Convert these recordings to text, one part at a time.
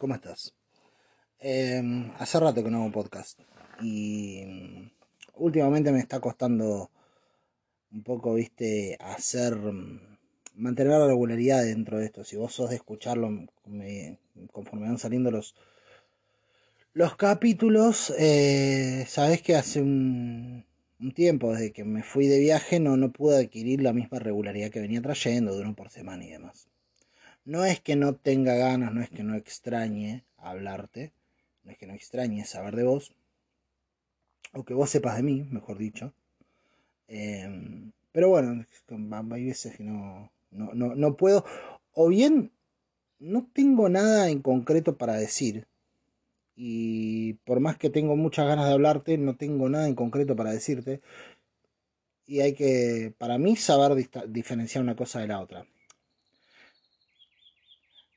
¿cómo estás? Em, hace rato que no hago podcast y últimamente me está costando un poco, viste, hacer, mantener la regularidad dentro de esto. Si vos sos de escucharlo conforme van saliendo los, los capítulos, eh, sabés que hace un, un, tiempo, desde que me fui de viaje, no, no pude adquirir la misma regularidad que venía trayendo, de uno por semana y demás. No es que no tenga ganas, no es que no extrañe hablarte, no es que no extrañe saber de vos, o que vos sepas de mí, mejor dicho. Em, pero bueno, hay veces que no, no, no, no puedo, o bien no tengo nada en concreto para decir, y por más que tengo muchas ganas de hablarte, no tengo nada en concreto para decirte. Y hay que, para mí, saber diferenciar una cosa de la otra.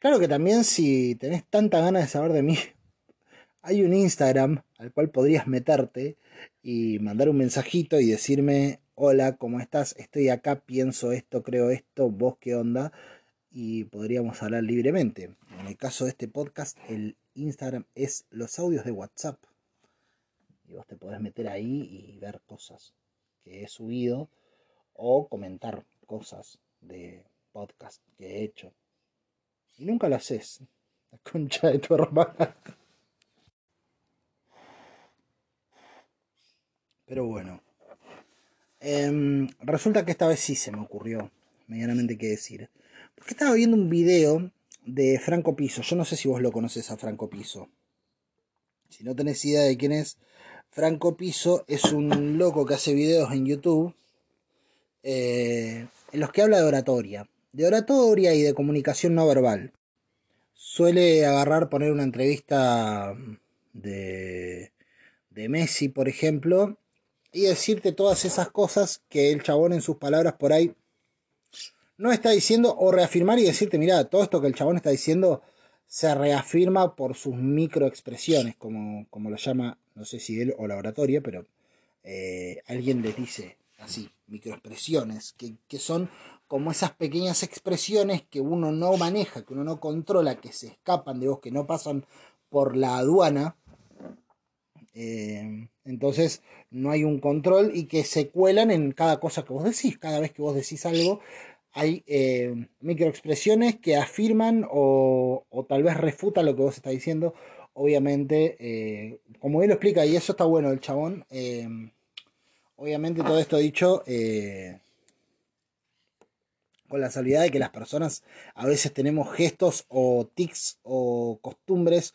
Claro que también si tenés tanta ganas de saber de mí, hay un Instagram al cual podrías meterte y mandar un mensajito y decirme, hola, ¿cómo estás? Estoy acá, pienso esto, creo esto, vos qué onda, y podríamos hablar libremente. En el caso de este podcast, el Instagram es los audios de WhatsApp. Y vos te podés meter ahí y ver cosas que he subido o comentar cosas de podcast que he hecho. Y nunca lo haces. La concha de tu hermana. Pero bueno. Em, resulta que esta vez sí se me ocurrió medianamente qué decir. Porque estaba viendo un video de Franco Piso. Yo no sé si vos lo conoces a Franco Piso. Si no tenés idea de quién es, Franco Piso es un loco que hace videos en YouTube eh, en los que habla de oratoria de oratoria y de comunicación no verbal. Suele agarrar, poner una entrevista de, de Messi, por ejemplo, y decirte todas esas cosas que el chabón en sus palabras por ahí no está diciendo, o reafirmar y decirte, mira, todo esto que el chabón está diciendo se reafirma por sus microexpresiones, como, como lo llama, no sé si él o la oratoria, pero eh, alguien les dice así, microexpresiones, que, que son como esas pequeñas expresiones que uno no maneja, que uno no controla, que se escapan de vos, que no pasan por la aduana. Eh, entonces no hay un control y que se cuelan en cada cosa que vos decís. Cada vez que vos decís algo, hay eh, microexpresiones que afirman o, tal vez refutan lo que vos estás diciendo. Obviamente, eh, como él lo explica, y eso está bueno el chabón. Obviamente todo esto dicho con la salvedad de que las personas a veces tenemos gestos o tics o costumbres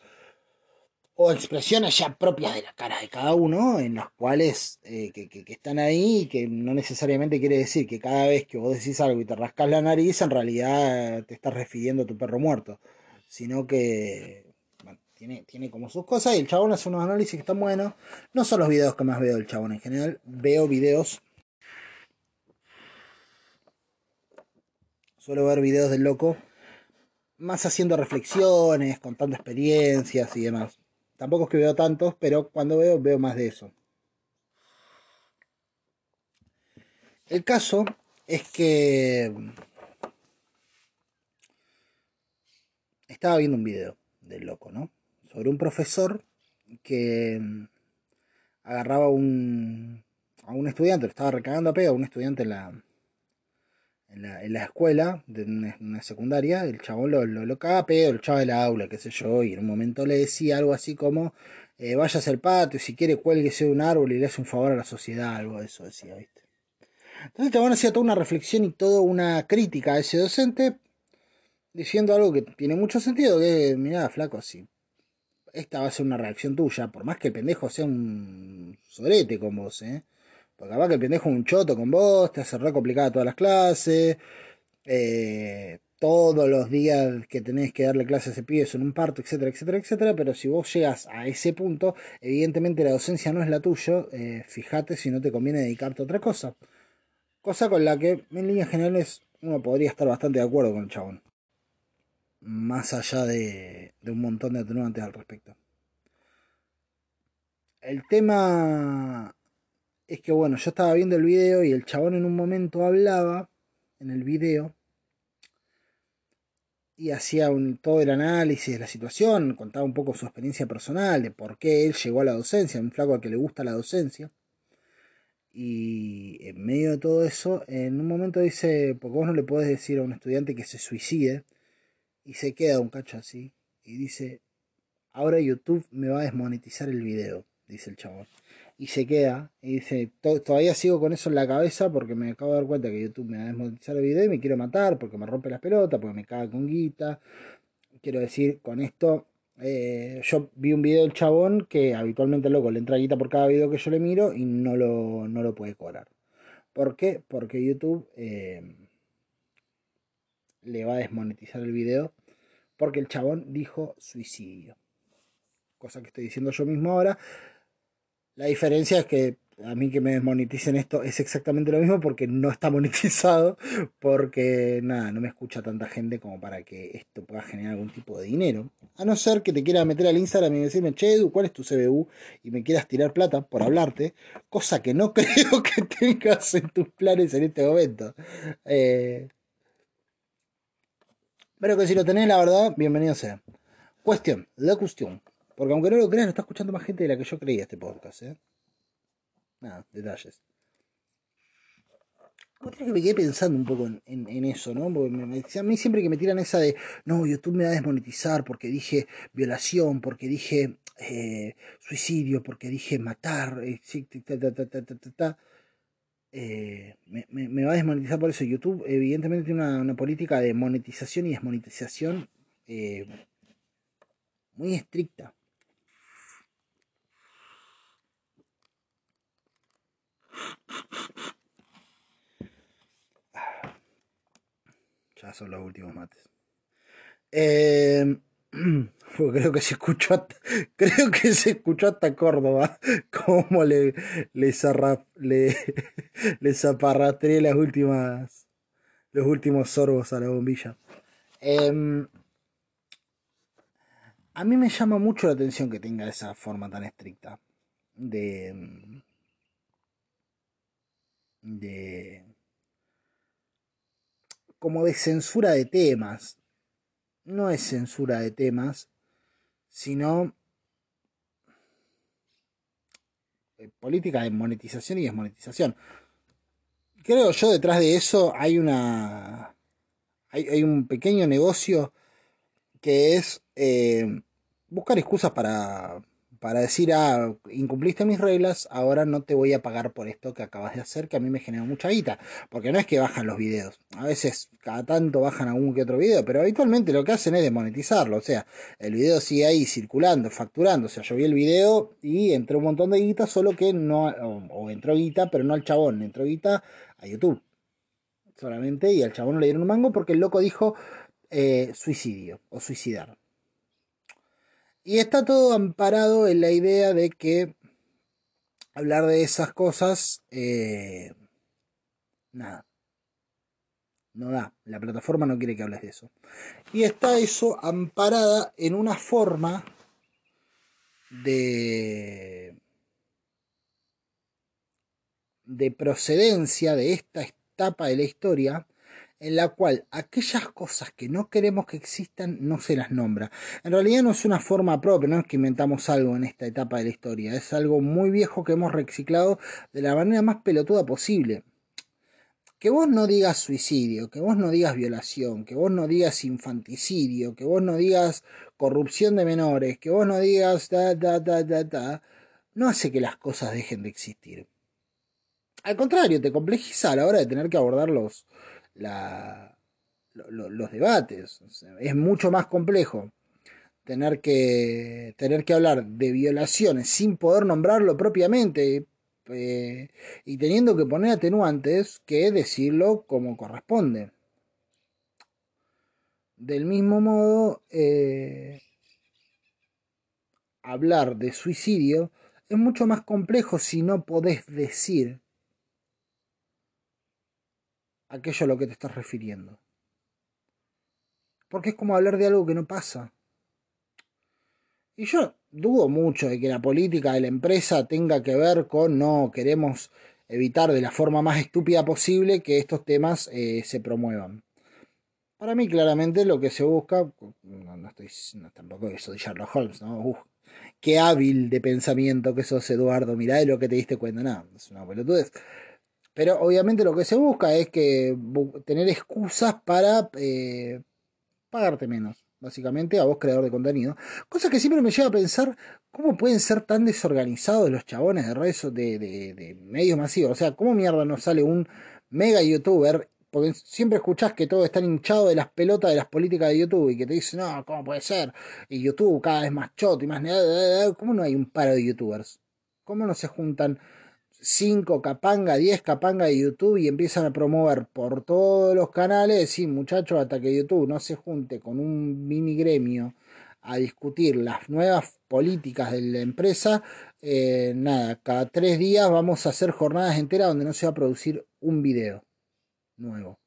o expresiones ya propias de la cara de cada uno, en las cuales eh, que, están ahí y que no necesariamente quiere decir que cada vez que vos decís algo y te rascas la nariz, en realidad te estás refiriendo a tu perro muerto, sino que tiene, tiene como sus cosas y el chabón hace unos análisis que están buenos. No son los videos que más veo del chabón en general, veo videos Suelo ver videos del loco más haciendo reflexiones, contando experiencias y demás. Tampoco es que veo tantos, pero cuando veo, veo más de eso. El caso es que estaba viendo un video del loco, ¿no? Sobre un profesor que agarraba un, a un estudiante, lo estaba recagando a pega a un estudiante en la, en la, en la escuela, de una, secundaria, el chabón lo, lo, lo caga pedo, el chavo del aula, qué sé yo, y en un momento le decía algo así como, eh, al patio, si quiere cuélguese de un árbol y le hace un favor a la sociedad, algo de eso decía, ¿viste? Entonces el chabón hacía toda una reflexión y toda una crítica a ese docente, diciendo algo que tiene mucho sentido, que, mira flaco, si esta va a ser una reacción tuya, por más que el pendejo sea un sorete con vos, ¿eh? Porque capaz que el pendejo es un choto con vos, te hace re complicada todas las clases. Eh, todos los días que tenés que darle clases a ese pibe son un parto, etcétera, etcétera, etcétera. Pero si vos llegas a ese punto, evidentemente la docencia no es la tuya. Eh, fíjate si no te conviene dedicarte a otra cosa. Cosa con la que, en líneas generales, uno podría estar bastante de acuerdo con el chabón. Más allá de, un montón de atenuantes al respecto. El tema es que bueno, yo estaba viendo el video y el chabón en un momento hablaba en el video y hacía un, todo el análisis de la situación, contaba un poco su experiencia personal, de por qué él llegó a la docencia, un flaco al que le gusta la docencia. Y en medio de todo eso, en un momento dice, porque vos no le podés decir a un estudiante que se suicide, y se queda un cacho así, y dice, ahora YouTube me va a desmonetizar el video, dice el chabón. Y se queda, y dice, todavía sigo con eso en la cabeza porque me acabo de dar cuenta que YouTube me va a desmonetizar el video y me quiero matar porque me rompe las pelotas, porque me caga con guita. Quiero decir, con esto, eh, yo vi un video del chabón que habitualmente loco le entra guita por cada video que yo le miro y no lo, no lo puede cobrar. ¿Por qué? Porque YouTube eh, le va a desmonetizar el video porque el chabón dijo suicidio cosa que estoy diciendo yo mismo ahora. La diferencia es que a mí que me desmoneticen esto es exactamente lo mismo porque no está monetizado, porque nada, no me escucha tanta gente como para que esto pueda generar algún tipo de dinero. A no ser que te quieras meter al Instagram y decirme, che, Edu, ¿cuál es tu CBU? Y me quieras tirar plata por hablarte, cosa que no creo que tengas en tus planes en este momento. Eh, pero que si lo tenés, la verdad, bienvenido sea. Cuestión, la cuestión. Porque aunque no lo crean, está escuchando más gente de la que yo creía este podcast, ¿eh? Nada, detalles. Otra que me quedé pensando un poco en, eso, ¿no? Porque me, a mí siempre que me tiran esa de, no, YouTube me va a desmonetizar porque dije violación, porque dije eh, suicidio, porque dije matar, eh, eh, me, va a desmonetizar por eso. YouTube evidentemente tiene una, política de monetización y desmonetización muy estricta. Ya son los últimos mates. Eh, creo que se escuchó hasta, creo que se escuchó hasta Córdoba como le le, le, le zaparrastré las últimas los últimos sorbos a la bombilla. Em, a mí me llama mucho la atención que tenga esa forma tan estricta de de como de censura de temas. No es censura de temas, sino eh, política de monetización y desmonetización. Creo yo detrás de eso hay una hay, un pequeño negocio que es eh, buscar excusas para para decir, ah, incumpliste mis reglas, ahora no te voy a pagar por esto que acabas de hacer, que a mí me genera mucha guita. Porque no es que bajan los videos. A veces, cada tanto bajan algún que otro video, pero habitualmente lo que hacen es desmonetizarlo. O sea, el video sigue ahí circulando, facturando. O sea, yo vi el video y entró un montón de guita, solo que no, o, entró guita, pero no al chabón, entró guita a YouTube. Solamente, y al chabón no le dieron un mango porque el loco dijo eh, suicidio o suicidar. Y está todo amparado en la idea de que hablar de esas cosas, eh, nada, no da. La plataforma no quiere que hables de eso. Y está eso amparada en una forma de de procedencia de esta etapa de la historia en la cual aquellas cosas que no queremos que existan no se las nombra. En realidad no es una forma propia, no es que inventamos algo en esta etapa de la historia, es algo muy viejo que hemos reciclado de la manera más pelotuda posible. Que vos no digas suicidio, que vos no digas violación, que vos no digas infanticidio, que vos no digas corrupción de menores, que vos no digas da, da, da, da, da, no hace que las cosas dejen de existir. Al contrario, te complejiza a la hora de tener que abordar los, los debates. es mucho más complejo tener que, tener que hablar de violaciones sin poder nombrarlo propiamente eh, y teniendo que poner atenuantes que decirlo como corresponde. Del mismo modo, eh, hablar de suicidio es mucho más complejo si no podés decir aquello a lo que te estás refiriendo. Porque es como hablar de algo que no pasa. Y yo dudo mucho de que la política de la empresa tenga que ver con no queremos evitar de la forma más estúpida posible que estos temas eh, se promuevan. Para mí, claramente, lo que se busca, no, estoy, no, tampoco soy Sherlock Holmes, ¿no? Qué hábil de pensamiento que sos, Eduardo, mirá de lo que te diste cuenta, no, es una pelotudez. Pero obviamente lo que se busca es que tener excusas para eh, pagarte menos, básicamente, a vos creador de contenido. Cosa que siempre me lleva a pensar cómo pueden ser tan desorganizados los chabones de redes de, medios masivos. O sea, ¿cómo mierda nos sale un mega youtuber porque siempre escuchás que todos están hinchados de las pelotas de las políticas de YouTube y que te dicen, no, ¿cómo puede ser? Y YouTube cada vez más choto y más... ¿Cómo no hay un paro de youtubers? ¿Cómo no se juntan 5 capanga, 10 capanga de YouTube y empiezan a promover por todos los canales? Sí, muchachos, hasta que YouTube no se junte con un mini gremio a discutir las nuevas políticas de la empresa, eh, nada, cada tres días vamos a hacer jornadas enteras donde no se va a producir un video nuevo.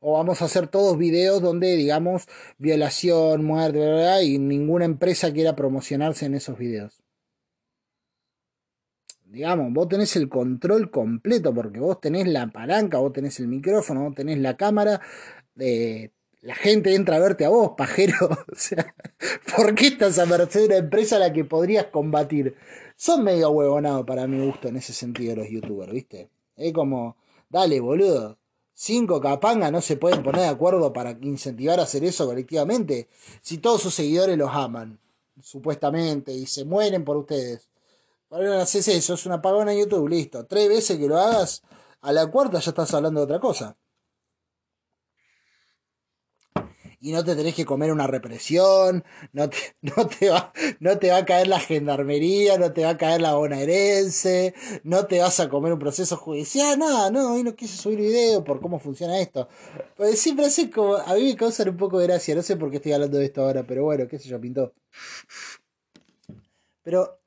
O vamos a hacer todos videos donde digamos violación, muerte, y ninguna empresa quiera promocionarse en esos videos. Digamos, vos tenés el control completo porque vos tenés la palanca, vos tenés el micrófono, vos tenés la cámara. Eh, la gente entra a verte a vos, pajero. o sea, ¿por qué estás a merced de una empresa a la que podrías combatir? Son medio huevonados para mi gusto en ese sentido los youtubers, ¿viste? Es como, Dale, boludo. Cinco capangas no se pueden poner de acuerdo para incentivar a hacer eso colectivamente. Si todos sus seguidores los aman, supuestamente, y se mueren por ustedes. Ahora haces eso, es una apagón en YouTube, listo. Tres veces que lo hagas, a la cuarta ya estás hablando de otra cosa. y no te tenés que comer una represión, no te, no te, va, no te va a caer la gendarmería, no te va a caer la bonaerense, no te vas a comer un proceso judicial, nada, no, hoy no quise subir video por cómo funciona esto. Pues siempre así como, a mí me causa un poco de gracia, no sé por qué estoy hablando de esto ahora, pero bueno, qué sé yo, pintó. Pero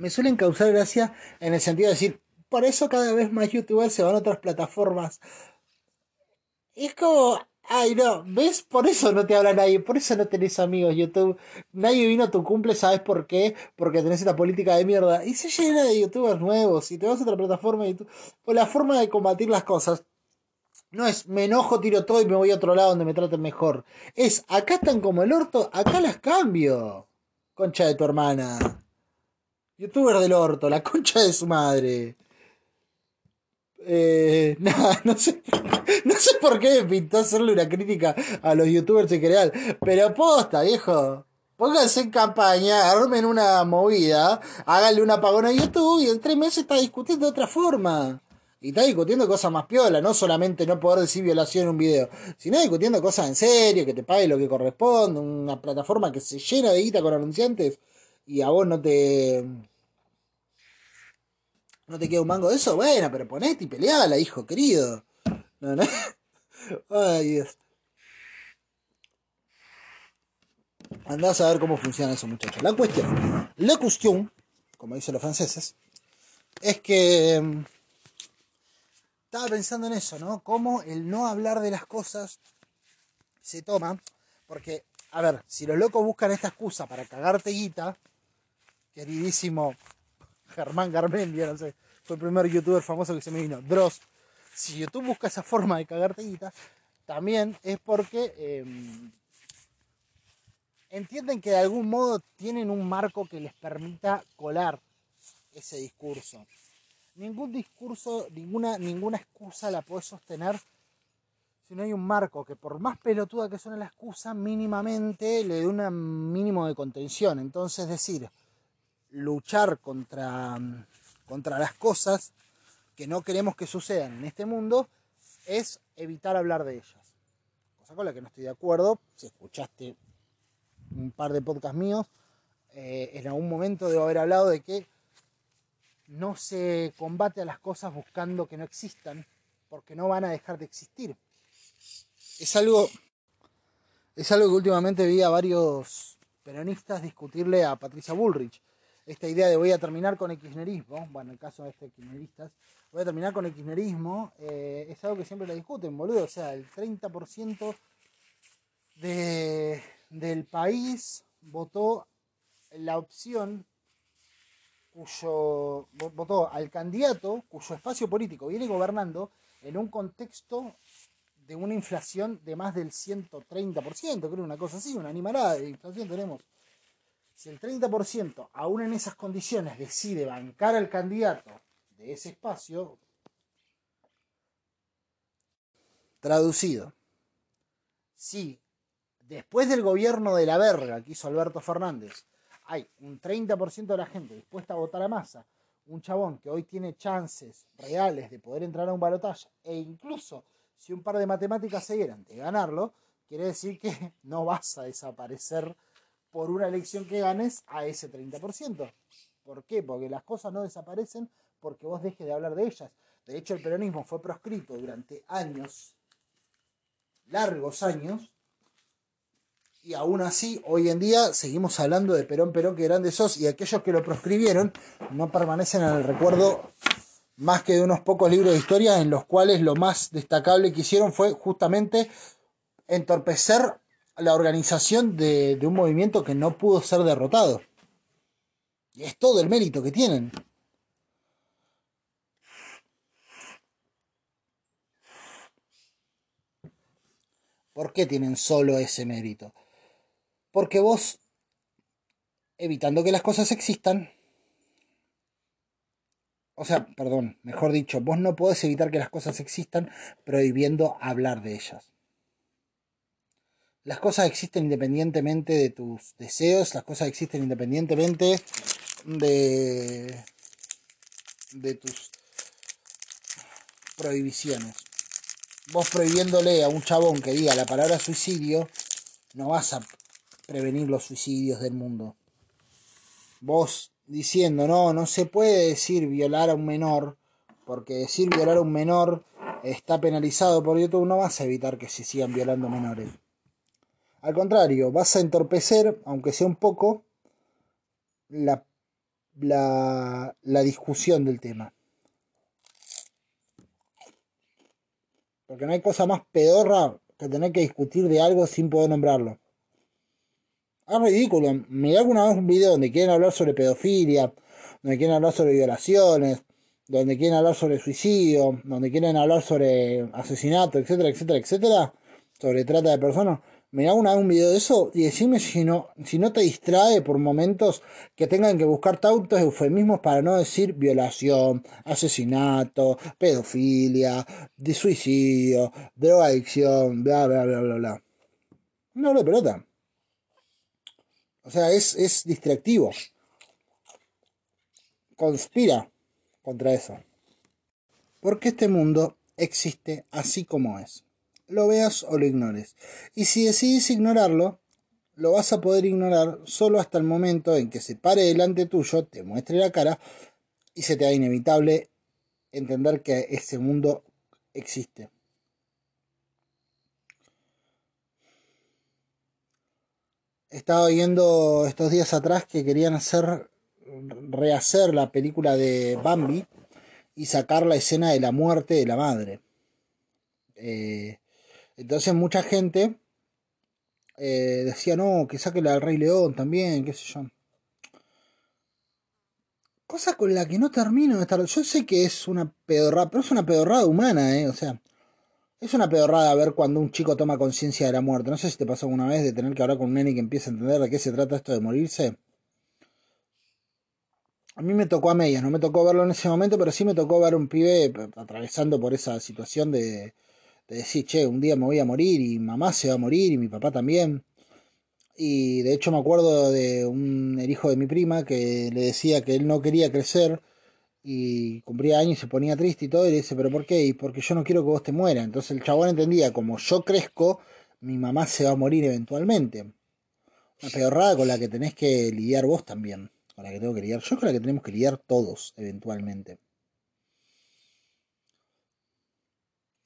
me suelen causar gracia en el sentido de decir, por eso cada vez más youtubers se van a otras plataformas. Es como, Ay, no, ¿ves? Por eso no te habla nadie, por eso no tenés amigos YouTube. Nadie vino a tu cumple, ¿sabes por qué? Porque tenés esta política de mierda. Y se llena de youtubers nuevos y te vas a otra plataforma y Pues la forma de combatir las cosas no es me enojo, tiro todo y me voy a otro lado donde me traten mejor. Es acá están como el orto, acá las cambio. Concha de tu hermana. Youtuber del orto, la concha de su madre. Eh, nada, no sé, no sé por qué me pintó hacerle una crítica a los youtubers en general, pero posta, viejo. Pónganse en campaña, armen una movida, háganle una apagón a YouTube y en tres meses está discutiendo de otra forma. Y está discutiendo cosas más piola, no solamente no poder decir violación en un video, sino discutiendo cosas en serio, que te pague lo que corresponde, una plataforma que se llena de guita con anunciantes y a vos no te ¿No te queda un mango de eso? Bueno, pero ponete y peleala, hijo querido. No, no. Ay, Dios. Andás a ver cómo funciona eso, muchachos. La cuestión, la cuestión, como dicen los franceses, es que mm, estaba pensando en eso, ¿no? Cómo el no hablar de las cosas se toma, porque, a ver, si los locos buscan esta excusa para cagarte guita, queridísimo Germán Garmendia, no sé, fue el primer youtuber famoso que se me vino, Dross. Si YouTube busca esa forma de cagarte guita, también es porque em, entienden que de algún modo tienen un marco que les permita colar ese discurso. Ningún discurso, ninguna, ninguna excusa la puede sostener si no hay un marco que por más pelotuda que suene la excusa, mínimamente le dé un mínimo de contención. Entonces, decir, luchar contra, contra las cosas que no queremos que sucedan en este mundo es evitar hablar de ellas. Cosa con la que no estoy de acuerdo. Si escuchaste un par de podcasts míos, eh, en algún momento debo haber hablado de que no se combate a las cosas buscando que no existan, porque no van a dejar de existir. Es algo, es algo que últimamente vi a varios peronistas discutirle a Patricia Bullrich esta idea de voy a terminar con el bueno, en el caso de este kirchneristas, voy a terminar con el eh, es algo que siempre lo discuten, boludo. O sea, el 30% de, del país votó la opción cuyo votó al candidato cuyo espacio político viene gobernando en un contexto de una inflación de más del 130%, creo una cosa así, una animalada de inflación tenemos. Si el 30%, aún en esas condiciones, decide bancar al candidato de ese espacio, traducido, si después del gobierno de la verga que hizo Alberto Fernández, hay un 30% de la gente dispuesta a votar a masa, un chabón que hoy tiene chances reales de poder entrar a un balotaje, e incluso si un par de matemáticas se dieran de ganarlo, quiere decir que no vas a desaparecer por una elección que ganes a ese 30%. ¿Por qué? Porque las cosas no desaparecen porque vos dejes de hablar de ellas. De hecho, el peronismo fue proscrito durante años, largos años, y aún así, hoy en día seguimos hablando de Perón, Perón, que grande sos, y aquellos que lo proscribieron no permanecen en el recuerdo más que de unos pocos libros de historia en los cuales lo más destacable que hicieron fue justamente entorpecer la organización de, un movimiento que no pudo ser derrotado. Y es todo el mérito que tienen. ¿Por qué tienen solo ese mérito? Porque vos, evitando que las cosas existan, o sea, perdón, mejor dicho, vos no podés evitar que las cosas existan prohibiendo hablar de ellas. Las cosas existen independientemente de tus deseos, las cosas existen independientemente de, de tus prohibiciones. Vos prohibiéndole a un chabón que diga la palabra suicidio, no vas a prevenir los suicidios del mundo. Vos diciendo, no, no se puede decir violar a un menor, porque decir violar a un menor está penalizado por YouTube, no vas a evitar que se sigan violando menores. Al contrario, vas a entorpecer, aunque sea un poco, la, la, la discusión del tema. Porque no hay cosa más pedorra que tener que discutir de algo sin poder nombrarlo. Es ridículo. Miré alguna vez un video donde quieren hablar sobre pedofilia, donde quieren hablar sobre violaciones, donde quieren hablar sobre suicidio, donde quieren hablar sobre asesinato, etcétera, etcétera, etcétera, sobre trata de personas. Mirá una un video de eso y decime si no, si no te distrae por momentos que tengan que buscar tantos eufemismos para no decir violación, asesinato, pedofilia, de suicidio, drogadicción, bla, bla, bla, bla, bla. No le pelota. O sea, es, es distractivo. Conspira contra eso. Porque este mundo existe así como es. Lo veas o lo ignores. Y si decides ignorarlo, lo vas a poder ignorar solo hasta el momento en que se pare delante tuyo, te muestre la cara y se te haga inevitable entender que ese mundo existe. Estaba viendo estos días atrás que querían hacer rehacer la película de Bambi y sacar la escena de la muerte de la madre. Eh, entonces mucha gente eh, decía, no, que saque la del Rey León también, qué sé yo. Cosa con la que no termino de estar. Yo sé que es una pedorrada, pero es una pedorrada humana, ¿eh? O sea, es una pedorrada ver cuando un chico toma conciencia de la muerte. No sé si te pasó alguna vez de tener que hablar con un nene que empieza a entender de qué se trata esto de morirse. A mí me tocó a medias, no me tocó verlo en ese momento, pero sí me tocó ver un pibe atravesando por esa situación de, de decir, che, un día me voy a morir y mamá se va a morir y mi papá también. Y de hecho me acuerdo de un el hijo de mi prima que le decía que él no quería crecer y cumplía años y se ponía triste y todo, y le dice, pero ¿por qué? Y porque yo no quiero que vos te mueras. Entonces el chabón entendía, como yo crezco, mi mamá se va a morir eventualmente. Una pedorrada con la que tenés que lidiar vos también. Con la que tengo que lidiar yo, con la que tenemos que lidiar todos eventualmente.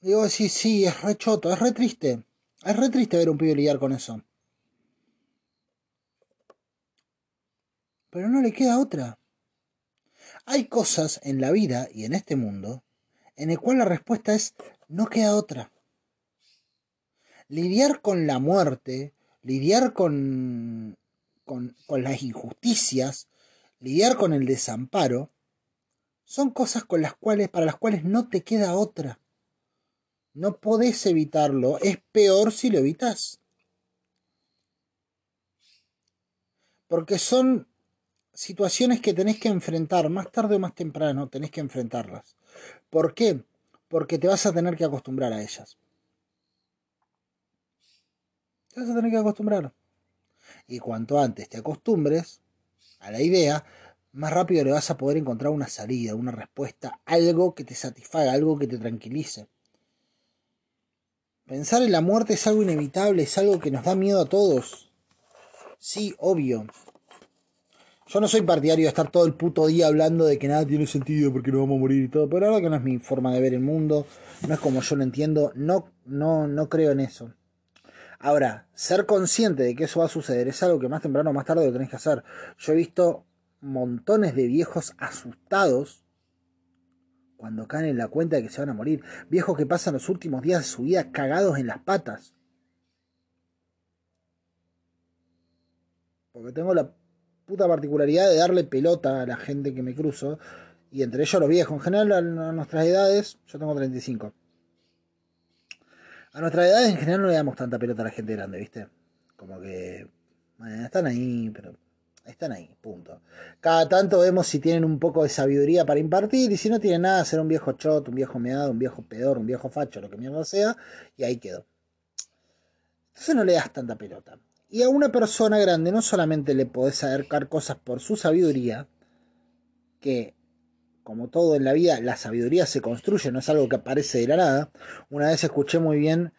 Digo, sí, sí, es re choto, es re triste. Es re triste ver un pibe lidiar con eso. Pero no le queda otra. Hay cosas en la vida y en este mundo en el cual la respuesta es no queda otra. Lidiar con la muerte, lidiar con, con, con las injusticias, lidiar con el desamparo, son cosas con las cuales, para las cuales no te queda otra. No podés evitarlo. Es peor si lo evitas. Porque son situaciones que tenés que enfrentar, más tarde o más temprano tenés que enfrentarlas. ¿Por qué? Porque te vas a tener que acostumbrar a ellas. Te vas a tener que acostumbrar. Y cuanto antes te acostumbres a la idea, más rápido le vas a poder encontrar una salida, una respuesta, algo que te satisfaga, algo que te tranquilice. Pensar en la muerte es algo inevitable, es algo que nos da miedo a todos. Sí, obvio. Yo no soy partidario de estar todo el puto día hablando de que nada tiene sentido porque no vamos a morir y todo, pero verdad que no es mi forma de ver el mundo, no es como yo lo entiendo, no, no, no creo en eso. Ahora, ser consciente de que eso va a suceder es algo que más temprano o más tarde lo tenés que hacer. Yo he visto montones de viejos asustados cuando caen en la cuenta de que se van a morir. Viejos que pasan los últimos días de su vida cagados en las patas. Porque tengo la puta particularidad de darle pelota a la gente que me cruzo. Y entre ellos los viejos. En general, a nuestras edades, yo tengo 35. A nuestras edades en general no le damos tanta pelota a la gente grande, ¿viste? Como que... Bueno, están ahí, pero están ahí, punto. Cada tanto vemos si tienen un poco de sabiduría para impartir y si no tienen nada, ser un viejo chot, un viejo meado, un viejo pedor, un viejo facho, lo que mierda sea, y ahí quedó. Entonces no le das tanta pelota. Y a una persona grande no solamente le podés acercar cosas por su sabiduría, que como todo en la vida, la sabiduría se construye, no es algo que aparece de la nada. Una vez escuché muy bien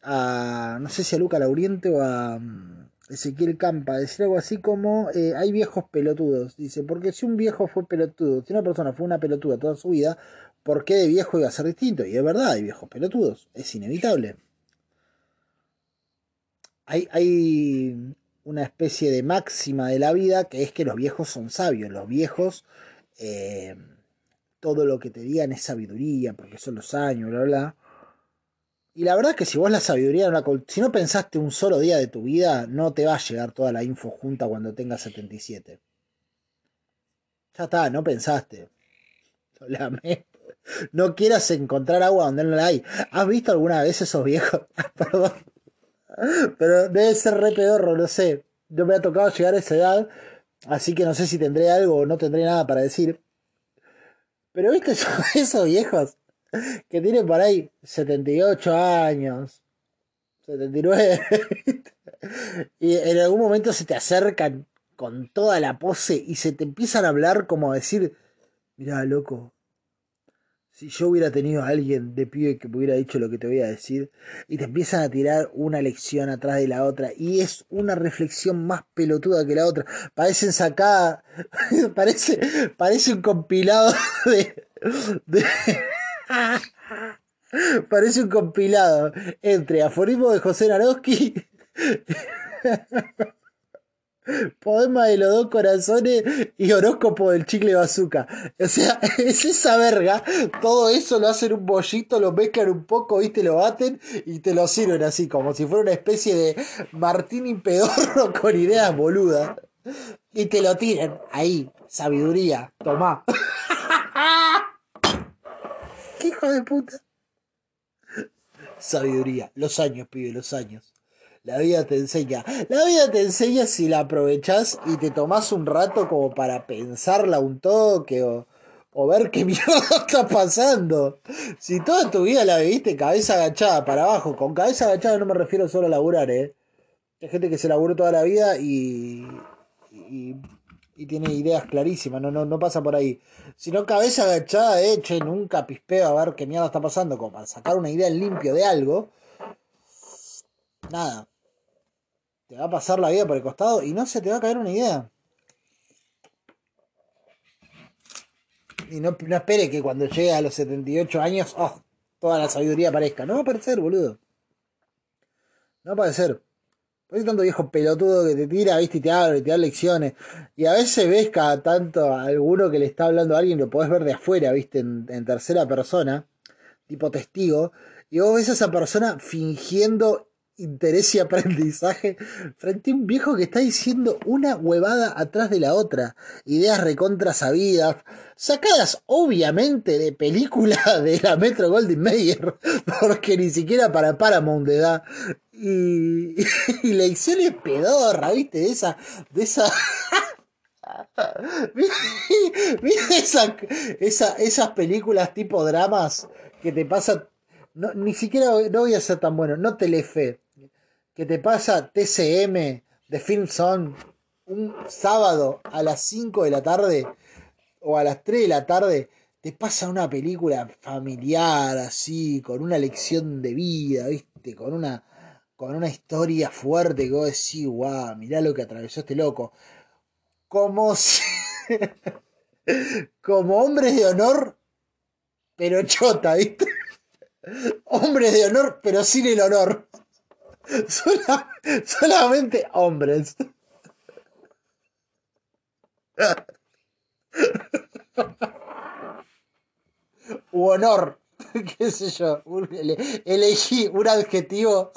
a, no sé si a Luca Lauriente o a mm, Ezequiel Campa decir algo así como eh, hay viejos pelotudos. Dice, porque si un viejo fue pelotudo, si una persona fue una pelotuda toda su vida, ¿por qué de viejo iba a ser distinto? Y es verdad, hay viejos pelotudos, es inevitable. Hay, hay una especie de máxima de la vida que es que los viejos son sabios, los viejos... Eh, todo lo que te digan es sabiduría, porque son los años, bla, bla. Y la verdad es que si vos la sabiduría no la, si no pensaste un solo día de tu vida, no te va a llegar toda la info junta cuando tengas 77. Ya está, no pensaste. No quieras encontrar agua donde no la hay. ¿Has visto alguna vez esos viejos? Perdón. Pero debe ser re pedorro, no sé. No me ha tocado llegar a esa edad. Así que no sé si tendré algo o no tendré nada para decir. Pero viste esos viejos que tiene por ahí 78 años, 79, y en algún momento se te acercan con toda la pose y se te empiezan a hablar como a decir, mira, loco, si yo hubiera tenido a alguien de pibe que me hubiera dicho lo que te voy a decir, y te empiezan a tirar una lección atrás de la otra, y es una reflexión más pelotuda que la otra. Parecen sacada, parece, parece un compilado de Parece un compilado entre aforismo de José Naroski, poema de los dos corazones y horóscopo del chicle bazooka. O sea, es esa verga. Todo eso lo hacen un bollito, lo mezclan un poco, ¿viste? Lo baten y te lo sirven así, como si fuera una especie de Martín y Pedorro con ideas boludas. Y te lo tiran ahí, sabiduría, tomá. Hijo de puta? Sabiduría. Los años, pibe, los años. La vida te enseña. La vida te enseña si la aprovechas y te tomas un rato como para pensarla un toque o, o ver qué mierda está pasando. Si toda tu vida la viviste cabeza agachada para abajo, con cabeza agachada no me refiero solo a laburar, eh. Hay gente que se laburó toda la vida y, y y tiene ideas clarísimas, no, no, no pasa por ahí. Sino cabeza agachada, hecha en un capispeo a ver qué mierda está pasando, como para sacar una idea limpio de algo. Nada. Te va a pasar la vida por el costado y no se te va a caer una idea. Y no, no espere que cuando llegue a los 78 años, oh, toda la sabiduría aparezca. No va a aparecer, boludo. No va a aparecer. Hay tanto viejo pelotudo que te tira, viste, y te habla, y te da lecciones. Y a veces ves cada tanto a alguno que le está hablando a alguien, lo podés ver de afuera, viste, en, tercera persona, tipo testigo. Y vos ves a esa persona fingiendo interés y aprendizaje frente a un viejo que está diciendo una huevada atrás de la otra. Ideas recontra sabidas, sacadas obviamente de película de la Metro Goldwyn Mayer, porque ni siquiera para Paramount de da. Y, y la edición es pedorra, ¿viste? De esa, de esa. ¿Viste esa, esa, esas películas tipo dramas que te pasan no, ni siquiera no voy a ser tan bueno, no Telefe, que te pasa TCM de Film Zone un sábado a las 5 de la tarde o a las 3 de la tarde, te pasa una película familiar así, con una lección de vida, ¿viste? Con una, con una historia fuerte que vos decís, guau, mirá lo que atravesó este loco. Como si... como hombres de honor, pero chota, ¿viste? Hombres de honor, pero sin el honor. solamente hombres. U honor, qué sé yo, elegí un adjetivo,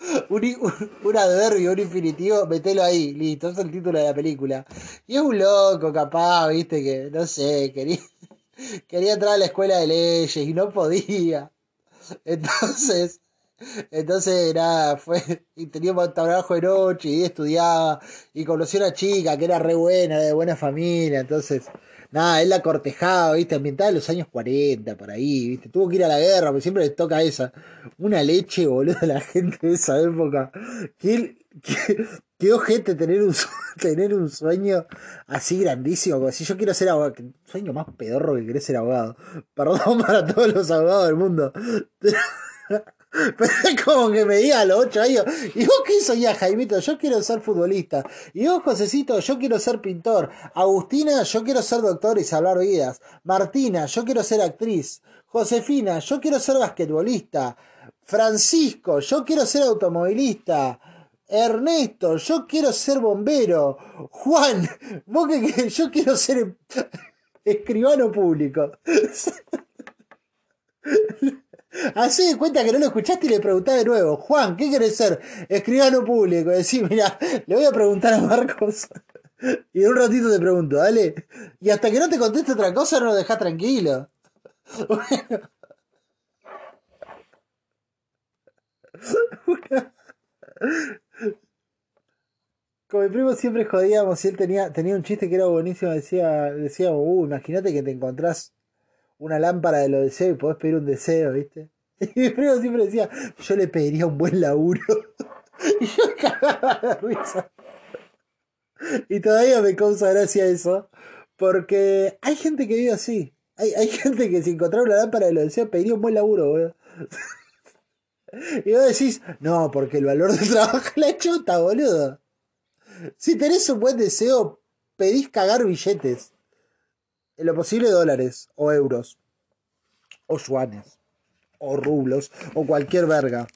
un, adverbio, un infinitivo, metelo ahí, listo, es el título de la película. Y es un loco, capaz, viste, que, no sé, quería, quería entrar a la escuela de leyes y no podía. Entonces, entonces, nada, fue, y tenía un trabajo de noche y estudiaba, y conoció a una chica que era re buena, de buena familia, entonces, nada, él la cortejaba, viste, ambientada en los años 40, por ahí, viste, tuvo que ir a la guerra, porque siempre les toca esa, una leche, boludo, a la gente de esa época, qué, qué, ojete tener un, tener un sueño así grandísimo, como si yo quiero ser abogado, sueño más pedorro que querer ser abogado, perdón para todos los abogados del mundo, Pero es como que me diga a los ocho años, ¿y vos qué soñás, Jaimito? Yo quiero ser futbolista. Y vos, Josecito, yo quiero ser pintor. Agustina, yo quiero ser doctor y salvar vidas. Martina, yo quiero ser actriz. Josefina, yo quiero ser basquetbolista. Francisco, yo quiero ser automovilista. Ernesto, yo quiero ser bombero. Juan, vos que, yo quiero ser escribano público. Así de cuenta que no lo escuchaste y le preguntás de nuevo, Juan, ¿qué quieres ser? Escribano público. Decís, mira, le voy a preguntar a Marcos. Y en un ratito te pregunto, dale. Y hasta que no te conteste otra cosa, no lo dejás tranquilo. Bueno. Con mi primo siempre jodíamos y él tenía, tenía un chiste que era buenísimo. Decía, decía, uh, imagínate que te encontrás una lámpara de los deseos y podés pedir un deseo, ¿viste? Y mi primo siempre decía, yo le pediría un buen laburo. y yo cagaba de risa. Y todavía me causa gracia eso. Porque hay gente que vive así. Hay, hay gente que si encontrara una lámpara de los deseos pediría un buen laburo, boludo. y vos decís, no, porque el valor del trabajo es la chota, boludo. Si tenés un buen deseo, pedís cagar billetes en lo posible dólares o euros o yuanes o rublos o cualquier verga.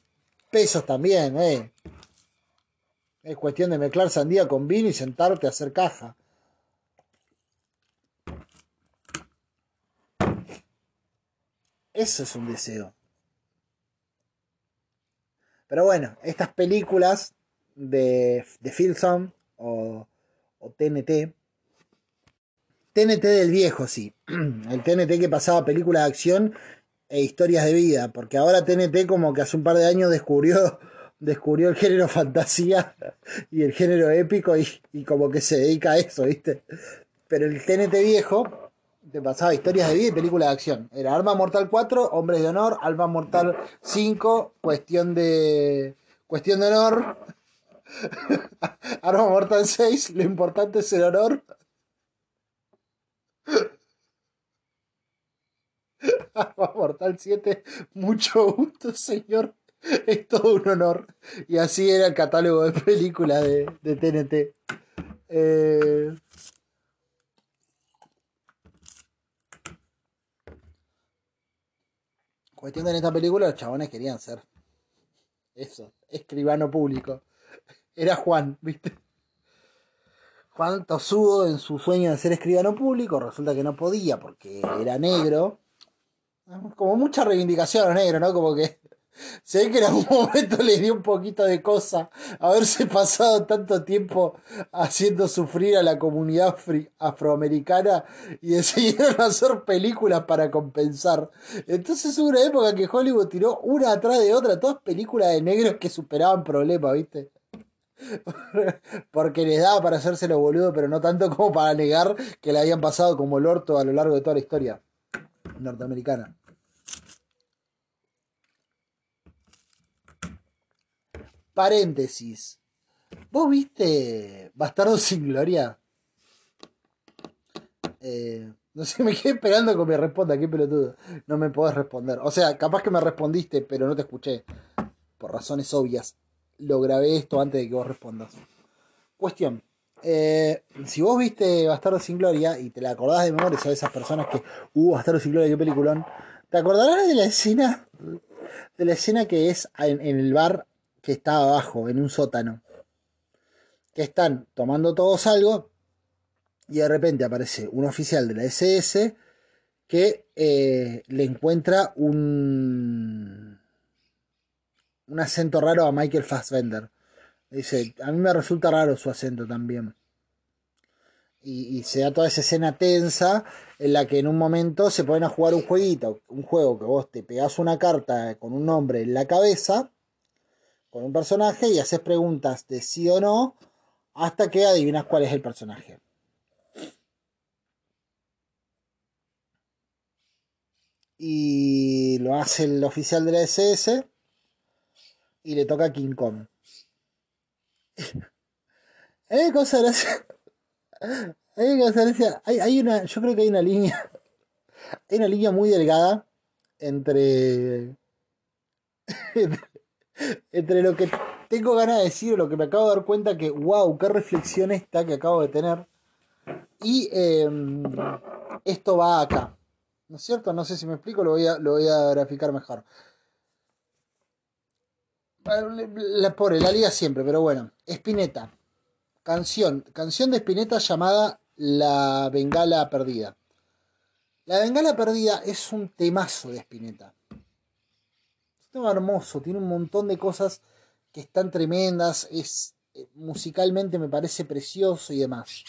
Pesos también, eh. Es cuestión de mezclar sandía con vino y sentarte a hacer caja. Eso es un deseo. Pero bueno, estas películas de, de Filson o, o TNT TNT del viejo, sí. El TNT que pasaba películas de acción e historias de vida. Porque ahora TNT como que hace un par de años descubrió, descubrió el género fantasía y el género épico y, como que se dedica a eso, ¿viste? Pero el TNT viejo te pasaba historias de vida y películas de acción. Era Arma Mortal 4, Hombres de Honor, Alma Mortal 5, Cuestión de... Cuestión de honor. Arma Mortal 6, lo importante es el honor. Mortal 7, mucho gusto, señor. Es todo un honor. Y así era el catálogo de películas de, TNT. Eh, cuestión de en esta película, los chabones querían ser eso, escribano público. Era Juan, ¿viste? Juan Tosudo en su sueño de ser escribano público, resulta que no podía porque era negro. Como mucha reivindicación a los negros, ¿no? Como que Se que en algún momento le dio un poquito de cosa haberse pasado tanto tiempo haciendo sufrir a la comunidad afroamericana y decidieron hacer películas para compensar. Entonces hubo una época que Hollywood tiró una atrás de otra, todas películas de negros que superaban problemas, ¿viste? Porque les daba para hacerse los boludos, pero no tanto como para negar que le habían pasado como el orto a lo largo de toda la historia norteamericana. Paréntesis. ¿Vos viste Bastardo sin Gloria? Eh, no sé, me quedé esperando que me responda, qué pelotudo. No me podés responder. O sea, capaz que me respondiste, pero no te escuché. Por razones obvias. Lo grabé esto antes de que vos respondas. Cuestión. Eh, si vos viste Bastardo sin Gloria y te la acordás de memoria, de esas personas que, uh, Bastardo sin Gloria, qué peliculón, ¿te acordarás de la escena? De la escena que es en el bar que está abajo, en un sótano. Que están tomando todos algo y de repente aparece un oficial de la SS que eh, le encuentra un, un acento raro a Michael Fassbender. Dice, a mí me resulta raro su acento también. Y, y, se da toda esa escena tensa en la que en un momento se ponen a jugar un jueguito, un juego que vos te pegás una carta con un nombre en la cabeza con un personaje y haces preguntas de sí o no hasta que adivinas cuál es el personaje. Y lo hace el oficial de la SS y le toca King Kong. hay cosa gracia. Hay cosa gracia. Hay, hay una. Yo creo que hay una línea. Hay una línea muy delgada entre entre lo que tengo ganas de decir, lo que me acabo de dar cuenta que, wow, qué reflexión esta que acabo de tener. Y em, esto va acá. ¿No es cierto? No sé si me explico, lo voy a, lo voy a graficar mejor. La pobre, la liga siempre, pero bueno. Espineta. Canción. Canción de Espineta llamada La Bengala Perdida. La Bengala Perdida es un temazo de Espineta hermoso, tiene un montón de cosas que están tremendas, es eh, musicalmente me parece precioso y demás.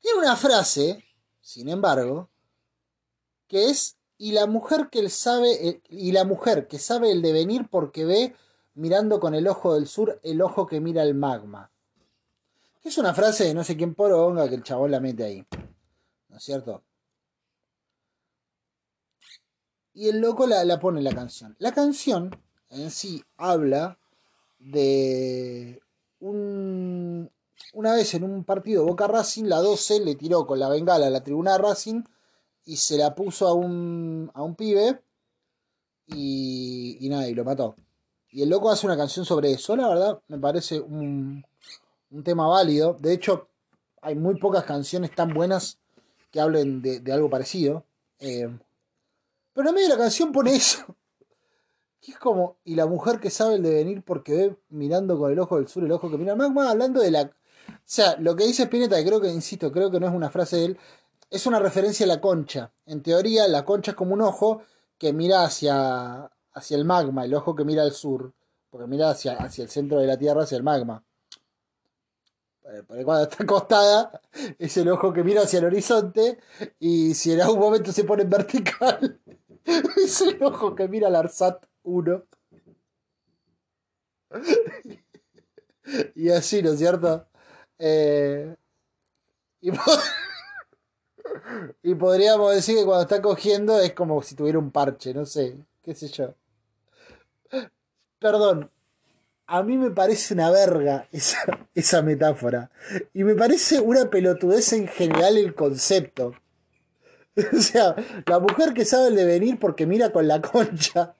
Tiene una frase, sin embargo, que es y la mujer que sabe eh, y la mujer que sabe el devenir porque ve mirando con el ojo del sur el ojo que mira el magma. Es una frase de no sé quién poronga que el chabón la mete ahí. ¿No es cierto? y el loco la, pone en la canción. La canción en sí habla de un, una vez en un partido Boca Racing, la 12 le tiró con la bengala a la tribuna de Racing y se la puso a un, a un pibe y, y nada, y lo mató. Y el loco hace una canción sobre eso, la verdad, me parece un, un tema válido. De hecho, hay muy pocas canciones tan buenas que hablen de, algo parecido. Eh, pero en medio de la canción pone eso. Que es como, y la mujer que sabe el devenir porque ve mirando con el ojo del sur el ojo que mira. Más, más hablando de la. O sea, lo que dice Spinetta, creo que, insisto, creo que no es una frase de él, es una referencia a la concha. En teoría, la concha es como un ojo que mira hacia, hacia el magma, el ojo que mira al sur, porque mira hacia, hacia el centro de la Tierra, hacia el magma. Cuando está acostada, es el ojo que mira hacia el horizonte, y si en algún momento se pone en vertical, es el ojo que mira al Arsat 1. y así, ¿no es cierto? Eh, y, y, podríamos decir que cuando está cogiendo es como si tuviera un parche, no sé, qué sé yo. Perdón, a mí me parece una verga esa, metáfora. Y me parece una pelotudez en general el concepto. O sea, la mujer que sabe el devenir porque mira con la concha.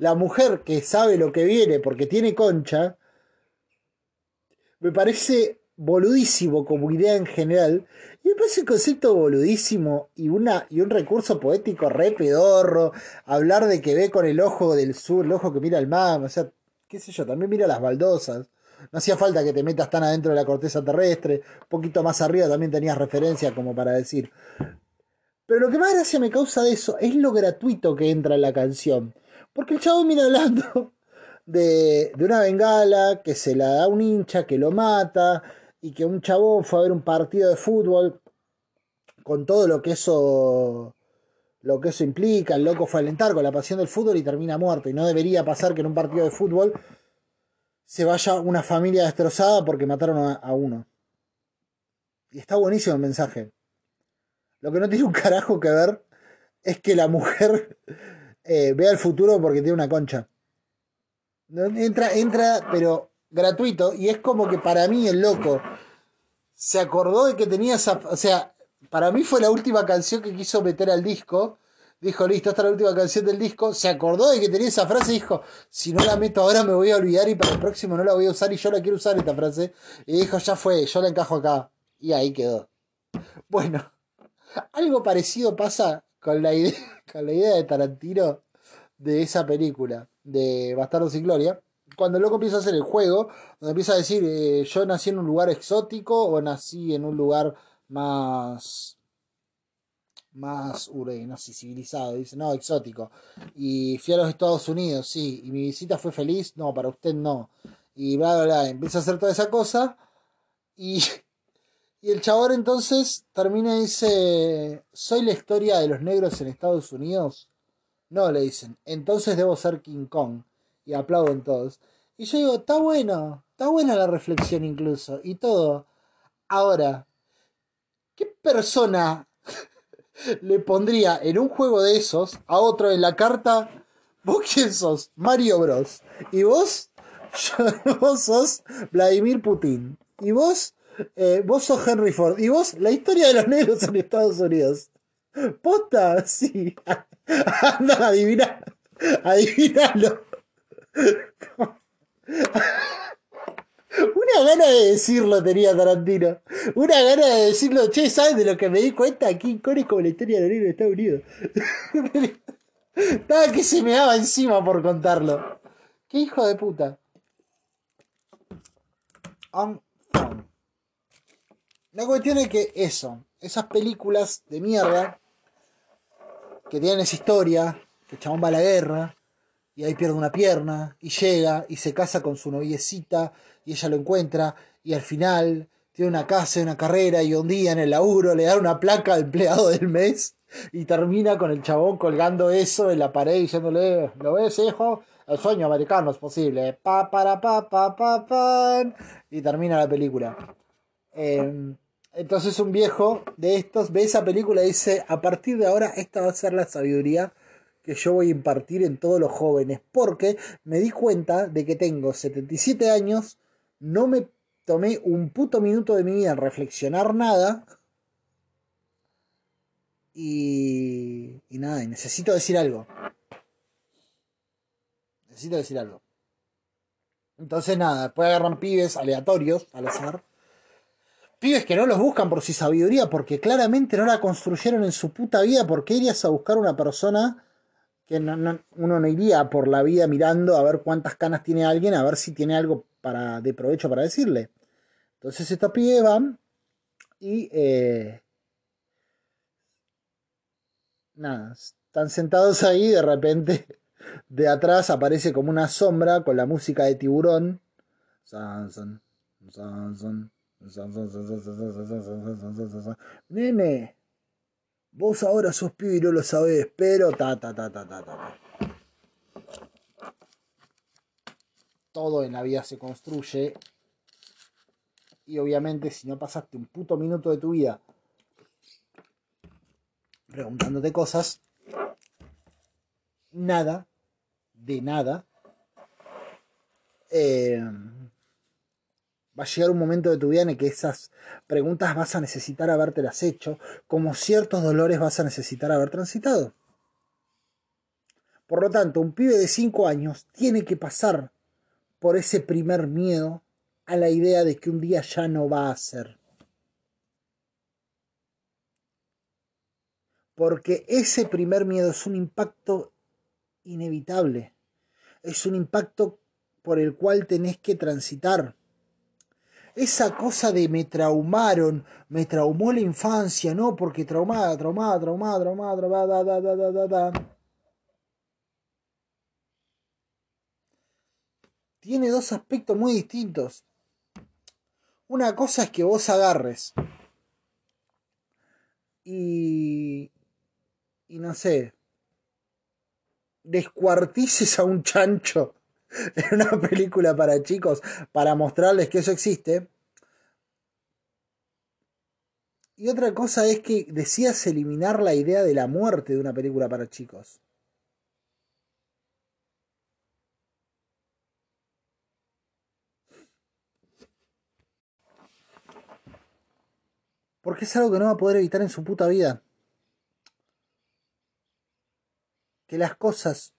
La mujer que sabe lo que viene porque tiene concha. Me parece boludísimo como idea en general. Y me parece un concepto boludísimo y, una, y un recurso poético re pedorro. Hablar de que ve con el ojo del sur, el ojo que mira al mar. O sea, qué sé yo, también mira las baldosas. No hacía falta que te metas tan adentro de la corteza terrestre. Un poquito más arriba también tenías referencia como para decir. Pero lo que más gracia me causa de eso es lo gratuito que entra en la canción. Porque el chavo viene hablando de, de una bengala que se la da un hincha, que lo mata, y que un chabón fue a ver un partido de fútbol con todo lo que eso lo que eso implica, el loco fue a alentar con la pasión del fútbol y termina muerto. Y no debería pasar que en un partido de fútbol se vaya una familia destrozada porque mataron a, uno. Y está buenísimo el mensaje. Lo que no tiene un carajo que ver es que la mujer eh, vea el futuro porque tiene una concha. Entra, entra, pero gratuito. Y es como que para mí el loco se acordó de que tenía esa. O sea, para mí fue la última canción que quiso meter al disco. Dijo, listo, esta es la última canción del disco. Se acordó de que tenía esa frase y dijo, si no la meto ahora me voy a olvidar y para el próximo no la voy a usar y yo la quiero usar esta frase. Y dijo, ya fue, yo la encajo acá. Y ahí quedó. Bueno, algo parecido pasa con la idea, con la idea de Tarantino de esa película, de Bastardos sin Gloria cuando loco empieza a hacer el juego, donde empieza a decir, eh, yo nací en un lugar exótico o nací en un lugar más más no sé, civilizado, dice, no, exótico. Y fui a los Estados Unidos, sí, y mi visita fue feliz, no, para usted no. Y bla, bla, bla, empieza a hacer toda esa cosa. Y, y el chabón entonces termina y dice, ¿soy la historia de los negros en Estados Unidos? No, le dicen, entonces debo ser King Kong. Y aplauden todos. Y yo digo, está bueno, está buena la reflexión incluso, y todo. Ahora, ¿Qué persona le pondría en un juego de esos a otro en la carta? ¿Vos quién sos? Mario Bros. ¿Y vos? vos sos Vladimir Putin. ¿Y vos? Eh, vos sos Henry Ford. ¿Y vos? La historia de los negros en Estados Unidos. ¿Posta? Sí. Anda, adivina. Adivinalo. Una gana de decirlo tenía Tarantino. Una gana de decirlo, che, ¿sabes de lo que me di cuenta? Aquí Kong es como la historia de los de Estados Unidos. Estaba que se me daba encima por contarlo. Qué hijo de puta. La cuestión es que eso, esas películas de mierda que tienen esa historia, que el chabón va a la guerra y ahí pierde una pierna y llega y se casa con su noviecita y ella lo encuentra y al final tiene una casa y una carrera y un día en el laburo le dan una placa de empleado del mes y termina con el chabón colgando eso en la pared diciéndole, ¿lo ves hijo? El sueño americano es posible. Pa, para, pa, pa, pa, pan. Y termina la película. Em, entonces un viejo de estos ve esa película y dice, a partir de ahora esta va a ser la sabiduría que yo voy a impartir en todos los jóvenes. Porque me di cuenta de que tengo 77 años no me tomé un puto minuto de mi vida en reflexionar nada. Y, y nada, y necesito decir algo. Necesito decir algo. Entonces nada, después agarran pibes aleatorios al azar. Pibes que no los buscan por su sabiduría, porque claramente no la construyeron en su puta vida. porque irías a buscar una persona que uno no iría por la vida mirando a ver cuántas canas tiene alguien, a ver si tiene algo para, de provecho para decirle. Entonces estos pibes van y eh, nada, están sentados ahí de repente de atrás aparece como una sombra con la música de tiburón. Nene, vos ahora sos pibe y no lo sabés, pero ta ta ta ta ta todo en la vida se construye. Y obviamente si no pasaste un puto minuto de tu vida preguntándote cosas, nada, de nada, eh, va a llegar un momento de tu vida en el que esas preguntas vas a necesitar habértelas hecho, como ciertos dolores vas a necesitar haber transitado. Por lo tanto, un pibe de 5 años tiene que pasar por ese primer miedo a la idea de que un día ya no va a ser. Porque ese primer miedo es un impacto inevitable. Es un impacto por el cual tenés que transitar. Esa cosa de me traumaron, me traumó la infancia, ¿no? Porque traumada, traumada, traumada, traumada, traumada, da, da, da, da, da. tiene dos aspectos muy distintos. Una cosa es que vos agarres y, y no sé, descuartices a un chancho en una película para chicos para mostrarles que eso existe. Y otra cosa es que decías eliminar la idea de la muerte de una película para chicos. Porque es algo que no va a poder evitar en su puta vida. Que las cosas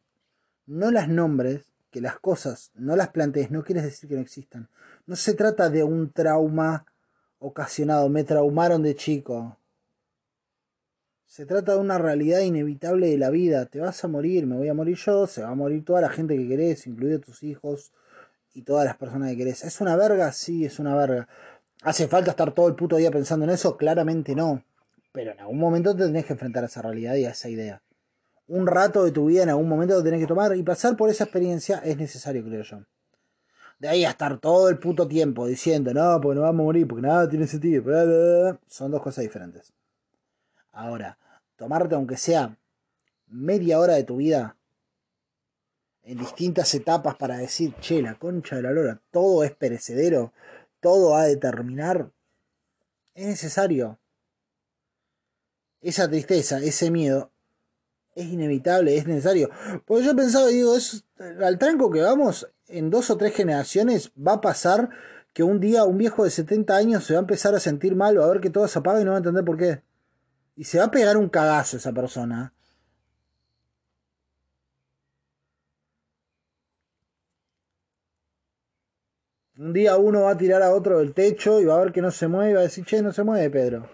no las nombres, que las cosas no las plantees, no quiere decir que no existan. No se trata de un trauma ocasionado, me traumaron de chico. Se trata de una realidad inevitable de la vida. Te vas a morir, me voy a morir yo, se va a morir toda la gente que querés, incluidos tus hijos y todas las personas que querés. ¿Es una verga? Sí, es una verga. ¿Hace falta estar todo el puto día pensando en eso? Claramente no. Pero en algún momento te tenés que enfrentar a esa realidad y a esa idea. Un rato de tu vida en algún momento lo tenés que tomar y pasar por esa experiencia es necesario, creo yo. De ahí a estar todo el puto tiempo diciendo, no, porque no vamos a morir, porque nada tiene sentido. Son dos cosas diferentes. Ahora, tomarte aunque sea media hora de tu vida en distintas etapas para decir, che, la concha de la lora, todo es perecedero, todo ha de terminar, es necesario. Esa tristeza, ese miedo, es inevitable, es necesario. Porque yo pensaba, digo, es, al tranco que vamos, en dos o tres generaciones va a pasar que un día un viejo de 70 años se va a empezar a sentir mal, va a ver que todo se apaga y no va a entender por qué. Y se va a pegar un cagazo esa persona. Un día uno va a tirar a otro del techo y va a ver que no se mueve y va a decir, che, no se mueve, Pedro.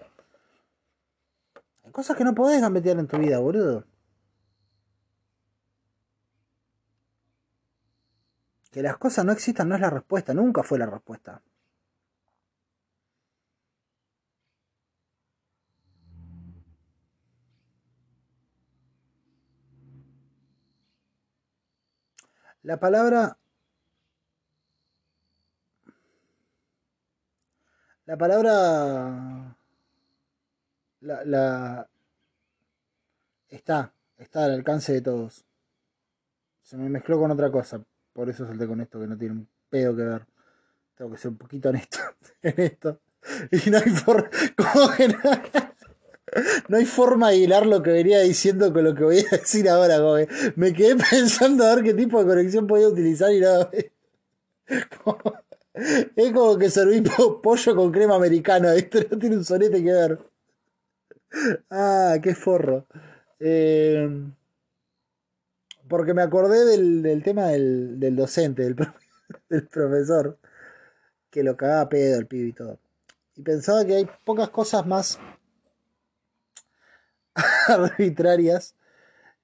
Hay cosas que no podés gambetear en tu vida, boludo. Que las cosas no existan no es la respuesta, nunca fue la respuesta. La palabra La palabra la, la, está, está al alcance de todos. Se me mezcló con otra cosa, por eso salté con esto que no tiene un pedo que ver. Tengo que ser un poquito honesto en esto. Y no hay forma. no hay forma de hilar lo que venía diciendo con lo que voy a decir ahora, Me quedé pensando a ver qué tipo de conexión podía utilizar y nada. Es como que serví pollo con crema americana, ¿viste? No tiene un sonete que ver. Ah, qué forro. Eh, porque me acordé del, tema del, docente, del, del, profesor, que lo cagaba pedo el pibe y todo. Y pensaba que hay pocas cosas más arbitrarias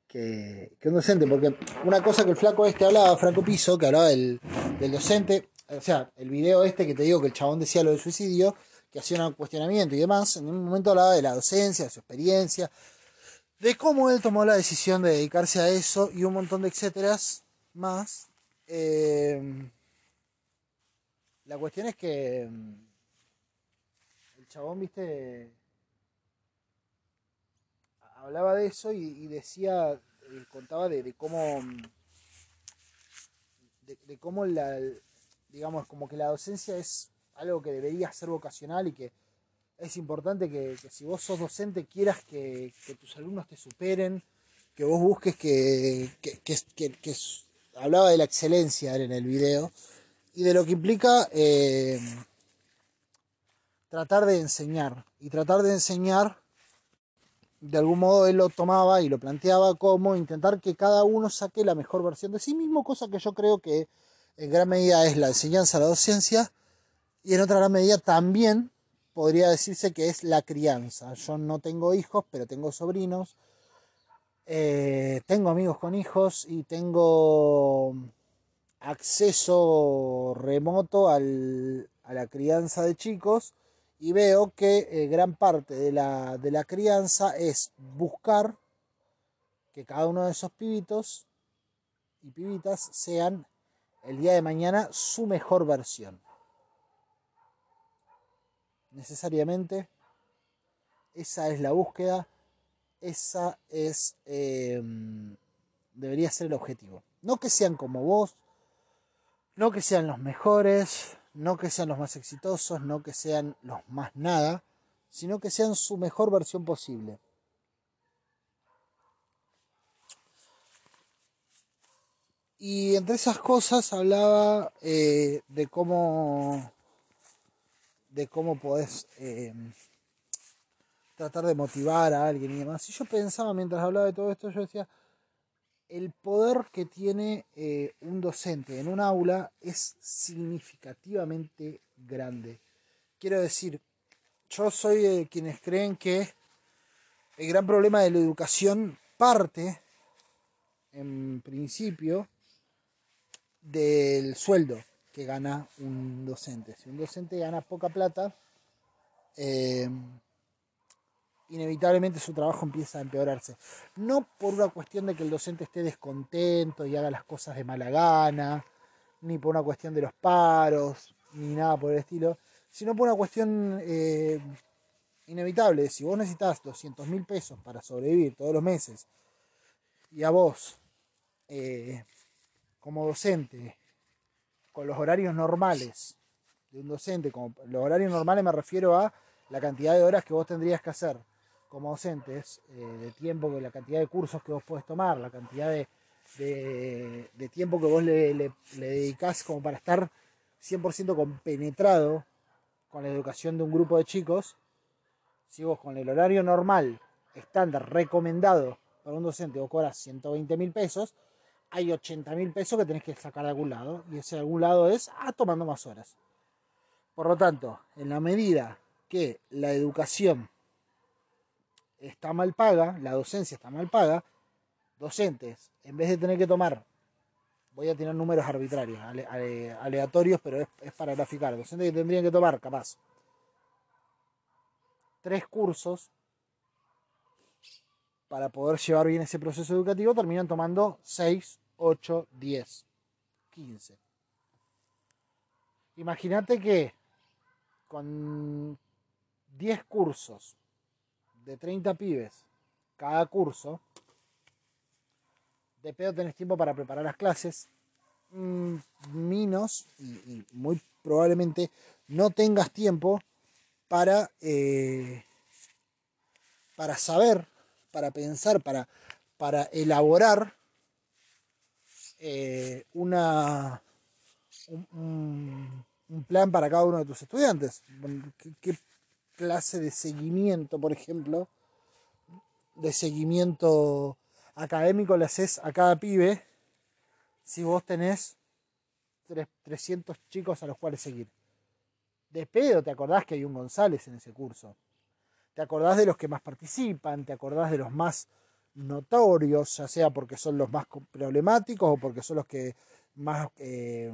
que, que, un docente, porque una cosa que el flaco este hablaba, Franco Piso, que hablaba del, del docente, o sea, el video este que te digo que el chabón decía lo del suicidio, que hacía un cuestionamiento y demás, en un momento hablaba de la docencia, de su experiencia, de cómo él tomó la decisión de dedicarse a eso y un montón de etcéteras más. Eh, la cuestión es que mm, el chabón, viste, hablaba de eso y, decía, eh, contaba de, cómo, mm, de cómo la, digamos, como que la docencia es algo que debería ser vocacional y que es importante que, si vos sos docente quieras que, tus alumnos te superen, que vos busques que, que, hablaba de la excelencia en el video y de lo que implica eh, tratar de enseñar y tratar de enseñar de algún modo él lo tomaba y lo planteaba como intentar que cada uno saque la mejor versión de sí mismo, cosa que yo creo que en gran medida es la enseñanza, la docencia, y en otra gran medida también podría decirse que es la crianza. Yo no tengo hijos, pero tengo sobrinos, eh, tengo amigos con hijos y tengo acceso remoto a la crianza de chicos y veo que eh, gran parte de la, de la crianza es buscar que cada uno de esos pibitos y pibitas sean el día de mañana su mejor versión. Necesariamente esa es la búsqueda, esa es, em, debería ser el objetivo. No que sean como vos, no que sean los mejores, no que sean los más exitosos, no que sean los más nada, sino que sean su mejor versión posible. Y entre esas cosas hablaba eh, de cómo de cómo podés eh, tratar de motivar a alguien y demás. Y yo pensaba mientras hablaba de todo esto, yo decía, el poder que tiene eh, un docente en un aula es significativamente grande. Quiero decir, yo soy de quienes creen que el gran problema de la educación parte, en principio, del sueldo que gana un docente. Si un docente gana poca plata, eh, inevitablemente su trabajo empieza a empeorarse. No por una cuestión de que el docente esté descontento y haga las cosas de mala gana, ni por una cuestión de los paros, ni nada por el estilo, sino por una cuestión eh, inevitable. Si vos necesitas 200 mil pesos para sobrevivir todos los meses y a vos, eh, como docente, con los horarios normales de un docente, como los horarios normales me refiero a la cantidad de horas que vos tendrías que hacer como docentes, eh, de tiempo, la cantidad de cursos que vos podés tomar, la cantidad de, tiempo que vos le, le, dedicás como para estar 100% compenetrado con la educación de un grupo de chicos, si vos con el horario normal, estándar, recomendado para un docente, vos cobras 120 mil pesos, hay 80 mil pesos que tenés que sacar de algún lado, y ese algún lado es ah, tomando más horas. Por lo tanto, en la medida que la educación está mal paga, la docencia está mal paga, docentes, en vez de tener que tomar, voy a tener números arbitrarios, aleatorios, pero es, para graficar, docentes que tendrían que tomar, capaz, tres cursos para poder llevar bien ese proceso educativo, terminan tomando 6, 8, 10, 15. Imagínate que con 10 cursos de 30 pibes cada curso, de pedo tenés tiempo para preparar las clases, mm, menos y, muy probablemente no tengas tiempo para, eh, para saber, para pensar, para, para elaborar eh, una, un, plan para cada uno de tus estudiantes. ¿Qué, clase de seguimiento, por ejemplo, de seguimiento académico le haces a cada pibe si vos tenés 300 chicos a los cuales seguir. De pedo, te acordás que hay un González en ese curso. Te acordás de los que más participan, te acordás de los más notorios, ya sea porque son los más problemáticos o porque son los que más eh,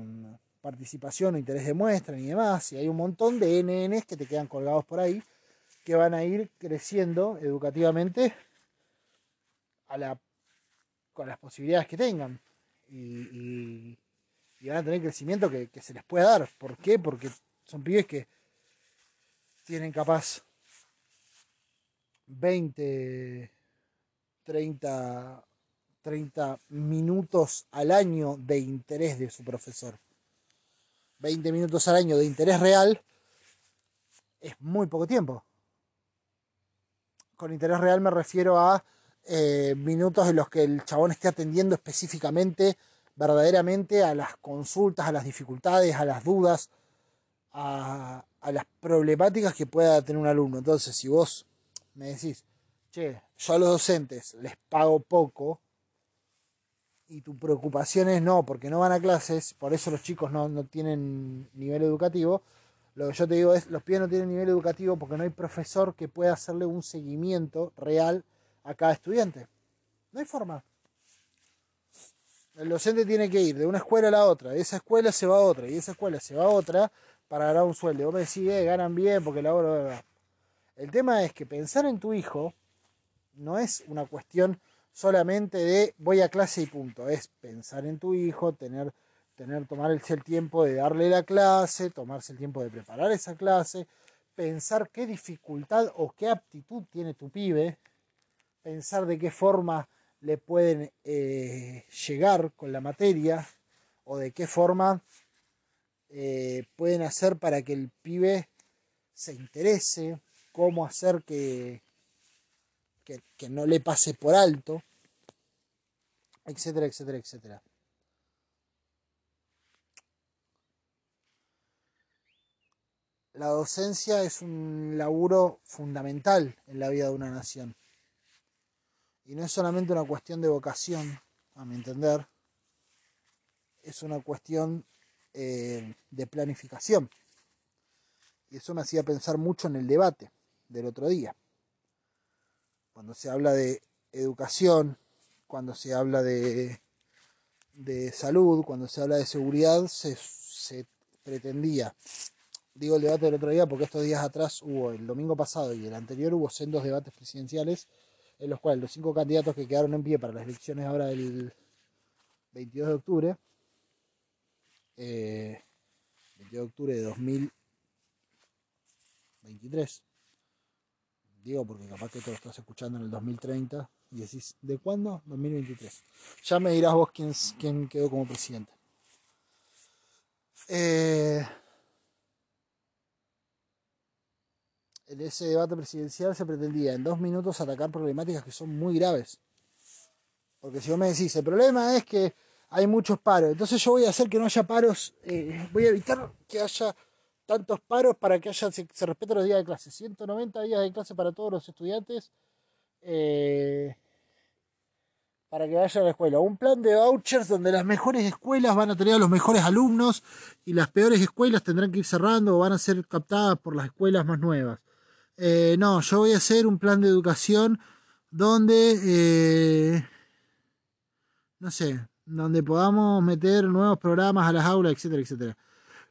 participación o interés demuestran y demás, y hay un montón de NNs que te quedan colgados por ahí, que van a ir creciendo educativamente con las posibilidades que tengan. Y, van a tener crecimiento que, que, se les puede dar. ¿Por qué? Porque son pibes que tienen capaz 20, 30, 30 minutos al año de interés de su profesor. 20 minutos al año de interés real es muy poco tiempo. Con interés real me refiero a eh, minutos en los que el chabón esté atendiendo específicamente, verdaderamente a las consultas, a las dificultades, a las dudas, a, a las problemáticas que pueda tener un alumno. Entonces, si vos me decís, che, yo a los docentes les pago poco, y tu preocupación es no, porque no van a clases, por eso los chicos no, tienen nivel educativo. Lo que yo te digo es, los pibes no tienen nivel educativo porque no hay profesor que pueda hacerle un seguimiento real a cada estudiante. No hay forma. El docente tiene que ir de una escuela a la otra, de esa escuela se va a otra, y de esa escuela se va a otra para ganar un sueldo. Vos me decís, eh, ganan bien porque la hora... El tema es que pensar en tu hijo no es una cuestión solamente de voy a clase y punto. Es pensar en tu hijo, tener tener, tomarse el tiempo de darle la clase, tomarse el tiempo de preparar esa clase, pensar qué dificultad o qué aptitud tiene tu pibe, pensar de qué forma le pueden eh, llegar con la materia o de qué forma eh, pueden hacer para que el pibe se interese, cómo hacer que, que no le pase por alto, etcétera, etcétera, etcétera. La docencia es un laburo fundamental en la vida de una nación. Y no es solamente una cuestión de vocación, a mi entender, es una cuestión eh, de planificación. Y eso me hacía pensar mucho en el debate del otro día. Cuando se habla de educación, cuando se habla de, de salud, cuando se habla de seguridad, se, se pretendía digo el debate del otro día porque estos días atrás hubo, el domingo pasado y el anterior hubo sendos debates presidenciales en los cuales los cinco candidatos que quedaron en pie para las elecciones ahora del 22 de octubre, eh, 22 de octubre de 2023, digo porque capaz que tú lo estás escuchando en el 2030 y decís, ¿de cuándo? 2023. Ya me dirás vos quién, quién quedó como presidente. Eh, en ese debate presidencial se pretendía en dos minutos atacar problemáticas que son muy graves. Porque si vos me decís, el problema es que hay muchos paros, entonces yo voy a hacer que no haya paros, eh, voy a evitar que haya tantos paros para que haya, se, respeten los días de clase. 190 días de clase para todos los estudiantes eh, para que vayan a la escuela. Un plan de vouchers donde las mejores escuelas van a tener a los mejores alumnos y las peores escuelas tendrán que ir cerrando o van a ser captadas por las escuelas más nuevas. Eh, no, yo voy a hacer un plan de educación donde, eh, no sé, donde podamos meter nuevos programas a las aulas, etcétera, etcétera.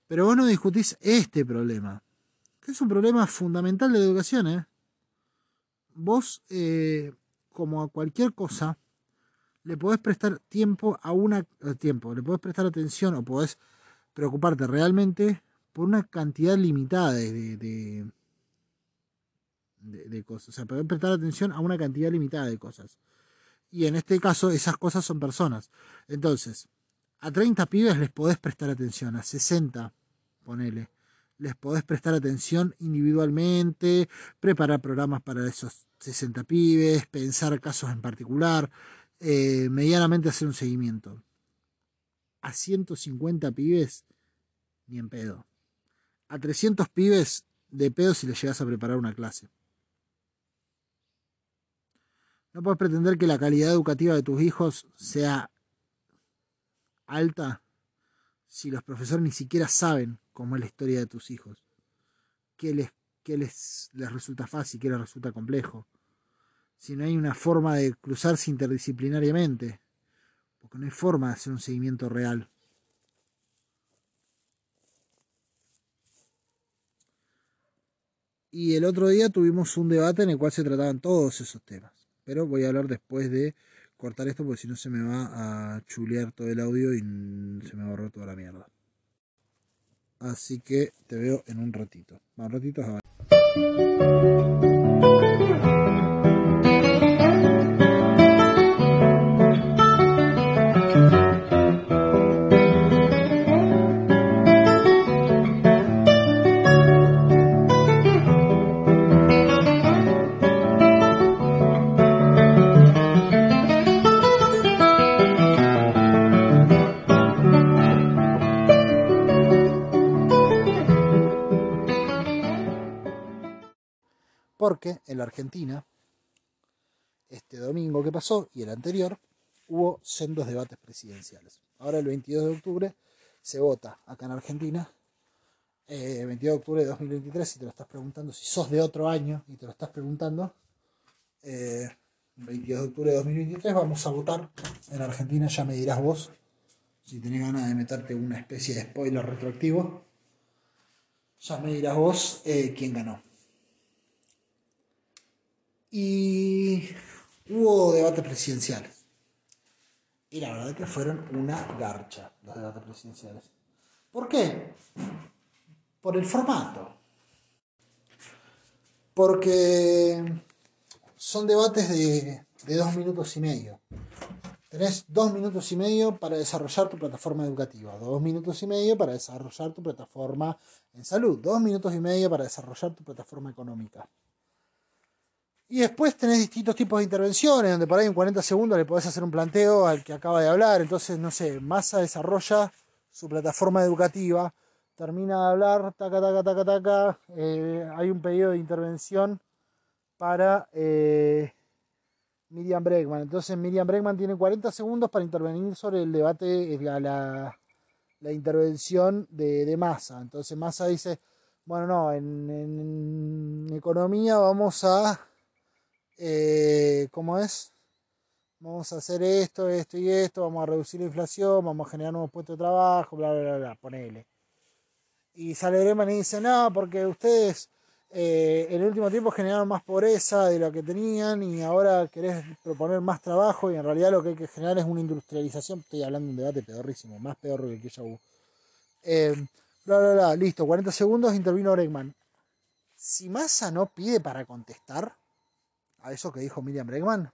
Pero vos no discutís este problema, que es un problema fundamental de educación. ¿eh? Vos, como a cualquier cosa, le podés prestar tiempo a una tiempo, le podés prestar atención o podés preocuparte realmente por una cantidad limitada de de, cosas. O sea, poder prestar atención a una cantidad limitada de cosas. Y en este caso, esas cosas son personas. Entonces, a 30 pibes les podés prestar atención, a 60, ponele. Les podés prestar atención individualmente, preparar programas para esos 60 pibes, pensar casos en particular, eh, medianamente hacer un seguimiento. A 150 pibes, ni en pedo. A 300 pibes, de pedo si les llegas a preparar una clase. No puedes pretender que la calidad educativa de tus hijos sea alta si los profesores ni siquiera saben cómo es la historia de tus hijos. ¿Qué les, les, les resulta fácil, qué les resulta complejo? Si no hay una forma de cruzarse interdisciplinariamente, porque no hay forma de hacer un seguimiento real. Y el otro día tuvimos un debate en el cual se trataban todos esos temas. Pero voy a hablar después de cortar esto porque si no se me va a chulear todo el audio y se me borrar toda la mierda. Así que te veo en un ratito. Más ratitos a en la Argentina, este domingo que pasó y el anterior, hubo sendos debates presidenciales. Ahora el 22 de octubre se vota acá en Argentina, 22 eh, de octubre de 2023, si te lo estás preguntando, si sos de otro año y te lo estás preguntando, 22 eh, de octubre de 2023 vamos a votar en Argentina, ya me dirás vos, si tenés ganas de meterte una especie de spoiler retroactivo, ya me dirás vos eh, quién ganó y hubo debate presidencial. Y la verdad es que fueron una garcha los debates presidenciales. ¿Por qué? Por el formato. Porque son debates de, de dos minutos y medio. Tenés dos minutos y medio para desarrollar tu plataforma educativa, dos minutos y medio para desarrollar tu plataforma en salud, dos minutos y medio para desarrollar tu plataforma económica. Y después tenés distintos tipos de intervenciones, donde por ahí en 40 segundos le podés hacer un planteo al que acaba de hablar. Entonces, no sé, Massa desarrolla su plataforma educativa, termina de hablar, taca, taca, taca, taca. Eh, hay un pedido de intervención para eh, Miriam Bregman. Entonces Miriam Bregman tiene 40 segundos para intervenir sobre el debate, eh, la, la, intervención de, de, Massa. Entonces Massa dice, bueno, no, en, economía vamos a, eh, ¿cómo es? Vamos a hacer esto, esto y esto, vamos a reducir la inflación, vamos a generar nuevos puestos de trabajo, bla, bla, bla, bla, ponele. Y sale Bregman y dice, no, porque ustedes eh, en el último tiempo generaron más pobreza de lo que tenían y ahora querés proponer más trabajo y en realidad lo que hay que generar es una industrialización. Estoy hablando de un debate pedorrísimo, más peor que el que ya hubo. Eh, bla, bla, bla, listo, 40 segundos, intervino Bregman. Si Massa no pide para contestar a eso que dijo Miriam Bregman,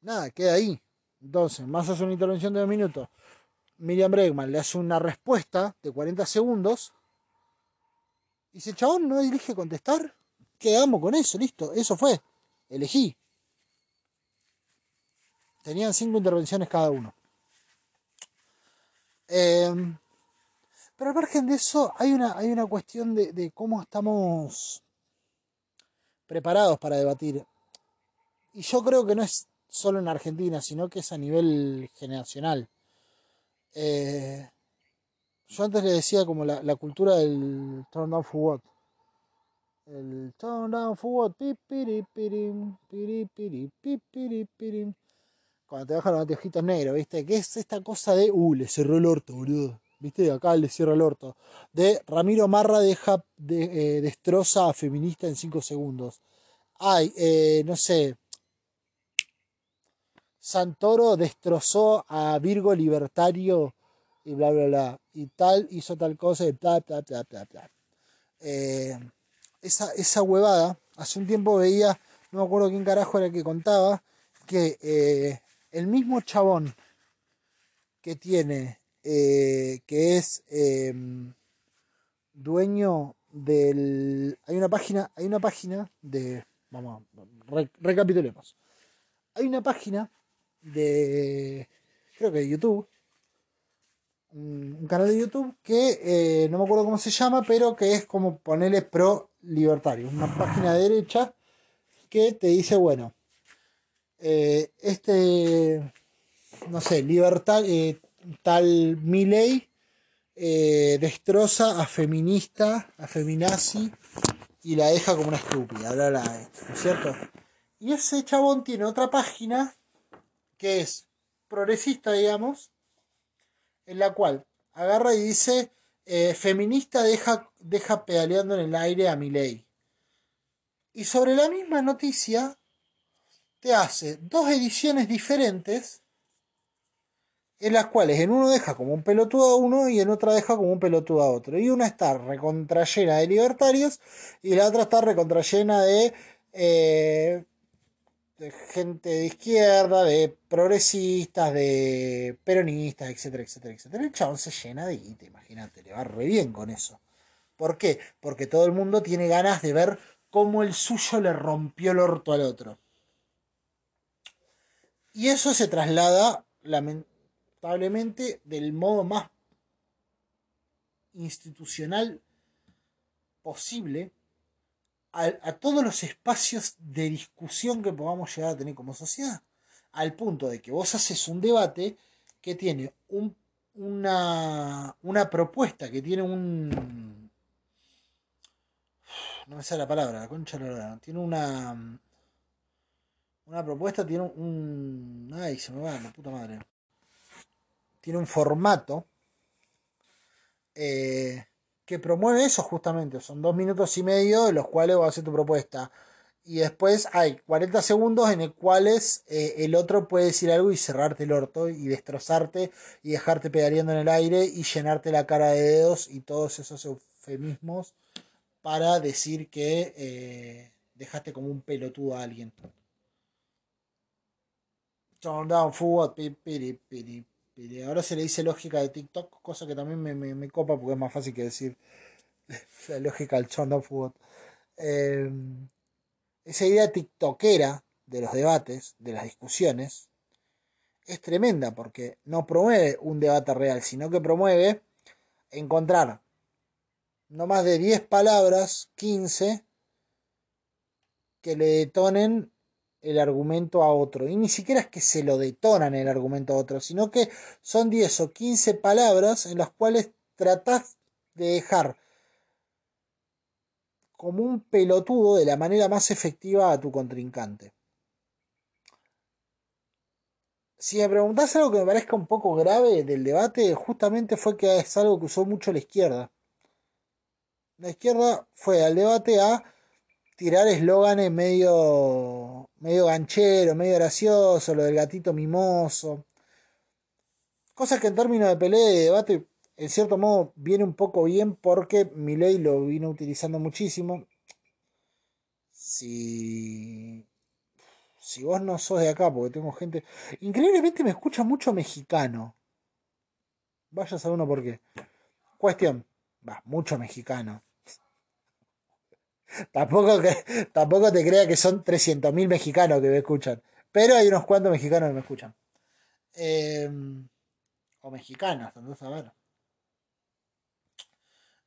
nada, queda ahí. Entonces, Massa hace una intervención de dos minutos. Miriam Bregman le hace una respuesta de 40 segundos y si el chabón no elige contestar, quedamos con eso, listo. Eso fue. Elegí. Tenían cinco intervenciones cada uno. Em, pero al margen de eso, hay una, hay una cuestión de cómo estamos preparados para debatir. Y yo creo que no es solo en Argentina, sino que es a nivel generacional. Eh, yo antes le decía como la, cultura del turn down for what. El turn down for what. Cuando te bajan los anteojitos negros, ¿viste? Que es esta cosa de, uh, le cerró el orto, boludo. ¿Viste? Acá le cierra el orto. De Ramiro Marra deja, de, eh, destroza a feminista en 5 segundos. Ay, eh, no sé. Santoro destrozó a Virgo Libertario y bla, bla, bla. Y tal hizo tal cosa y bla, bla, bla, bla, bla. Eh, esa, esa huevada, hace un tiempo veía, no me acuerdo quién carajo era el que contaba, que el mismo chabón que tiene, eh, que es em, dueño del... Hay una página, hay una página de... Vamos, recapitulemos. Hay una página de... Creo que de YouTube un, canal de YouTube que eh, no me acuerdo cómo se llama, pero que es como ponerle pro libertario, una página de derecha que te dice, bueno, eh, este, no sé, libertad, tal Miley destroza a feminista, a feminazi y la deja como una estúpida, bla, ¿no es cierto? Y ese chabón tiene otra página que es progresista, digamos, en la cual agarra y dice, eh, feminista deja, deja pedaleando en el aire a ley. Y sobre la misma noticia te hace dos ediciones diferentes en las cuales en uno deja como un pelotudo a uno y en otra deja como un pelotudo a otro. Y una está recontrallena de libertarios y la otra está recontrallena de eh, de gente de izquierda, de progresistas, de peronistas, etcétera, etcétera, etcétera. El chabón se llena de guita, imagínate, le va re bien con eso. ¿Por qué? Porque todo el mundo tiene ganas de ver cómo el suyo le rompió el orto al otro. Y eso se traslada, del modo más institucional posible a, todos los espacios de discusión que podamos llegar a tener como sociedad. Al punto de que vos haces un debate que tiene un, una, una propuesta, que tiene un... No me sale la palabra, la concha la Tiene una... Una propuesta, tiene un... Ay, se me va, la puta madre. Tiene un formato. Eh, que promueve eso justamente. Son dos minutos y medio de los cuales vas a hacer tu propuesta. y después hay 40 segundos en los cuales eh, el otro puede decir algo y cerrarte el orto y destrozarte y dejarte pedaleando en el aire y llenarte la cara de dedos y todos esos eufemismos para decir que eh, dejaste como un pelotudo a alguien. Down Ahora se le dice lógica de TikTok, cosa que también me, me, copa porque es más fácil que decir la lógica del down forward. Eh, esa idea tiktokera de los debates, de las discusiones, es tremenda porque no promueve un debate real, sino que promueve encontrar no más de 10 palabras, 15, que le detonen el argumento a otro. Y ni siquiera es que se lo detonan el argumento a otro, sino que son 10 o 15 palabras en las cuales tratás de dejar como un pelotudo de la manera más efectiva a tu contrincante. Si me preguntás algo que me parezca un poco grave del debate, justamente fue que es algo que usó mucho la izquierda. La izquierda fue al debate a tirar eslóganes medio, medio ganchero, medio gracioso, lo del gatito mimoso. Cosas que en términos de pelea y de debate en cierto modo viene un poco bien porque ley lo vino utilizando muchísimo. Si, si vos no sos de acá, porque tengo gente... Increíblemente me escucha mucho mexicano. Vaya a uno por qué. Cuestión. Va, mucho mexicano. Tampoco, que, tampoco te crea que son 300.000 mexicanos que me escuchan. Pero hay unos cuantos mexicanos que me escuchan. Em, o mexicanos, entonces a ver.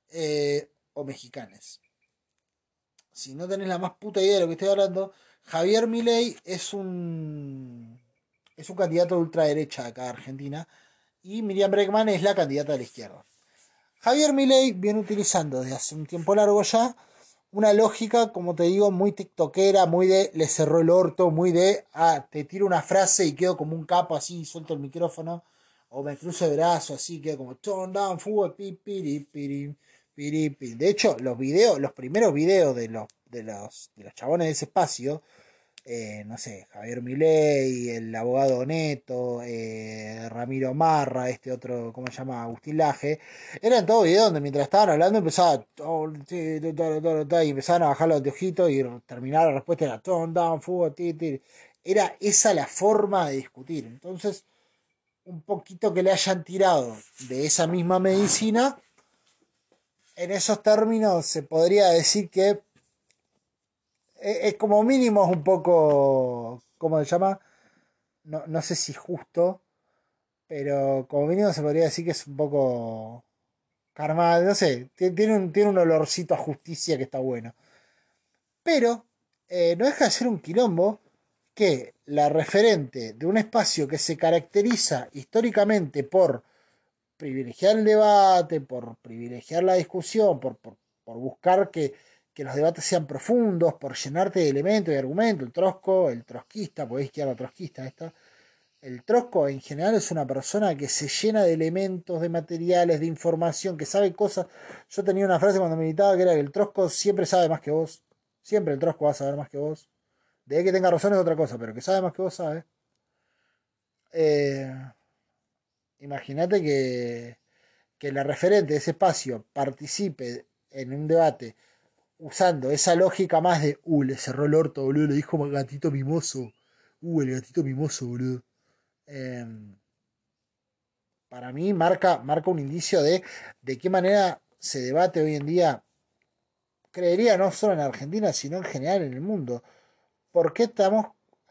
Eh, o mexicanes. Si no tenés la más puta idea de lo que estoy hablando, Javier Milei es un es un candidato de ultraderecha acá de Argentina y Miriam Bregman es la candidata de la izquierda. Javier Milei viene utilizando desde hace un tiempo largo ya una lógica, como te digo, muy tiktokera, muy de le cerró el orto, muy de ah, te tiro una frase y quedo como un capo así, suelto el micrófono, o me cruzo el brazo así, quedo como turn down, fútbol, pi, de hecho, los videos, los primeros videos de los, de los, de los chabones de ese espacio, eh, no sé, Javier Milei, el abogado Neto, eh, Ramiro Marra, este otro, ¿cómo se llama? Agustín Laje, eran todos videos donde mientras estaban hablando empezaba y empezaban a bajar los ojitos y terminar la respuesta era tone down, fuego, Era esa la forma de discutir. Entonces, un poquito que le hayan tirado de esa misma medicina en esos términos se podría decir que es, como mínimo es un poco, ¿cómo se llama? No, no sé si justo, pero como mínimo se podría decir que es un poco karma, no sé, tiene un, tiene un olorcito a justicia que está bueno. Pero eh, no deja de ser un quilombo que la referente de un espacio que se caracteriza históricamente por privilegiar el debate, por privilegiar la discusión, por, buscar que, los debates sean profundos, por llenarte de elementos y argumentos. El trosco, el trotskista, podéis izquierda trotskista. El trosco en general es una persona que se llena de elementos, de materiales, de información, que sabe cosas. Yo tenía una frase cuando meditaba que era que el trosco siempre sabe más que vos. Siempre el trosco va a saber más que vos. De que tenga razón es otra cosa, pero que sabe más que vos sabe. Eh, Imagínate que, que la referente de ese espacio participe en un debate usando esa lógica más de, uh, le cerró el orto, boludo, le dijo gatito mimoso. Uh, el gatito mimoso, boludo. Em, para mí marca, marca un indicio de de qué manera se debate hoy en día, creería no solo en Argentina, sino en general en el mundo. ¿Por qué estamos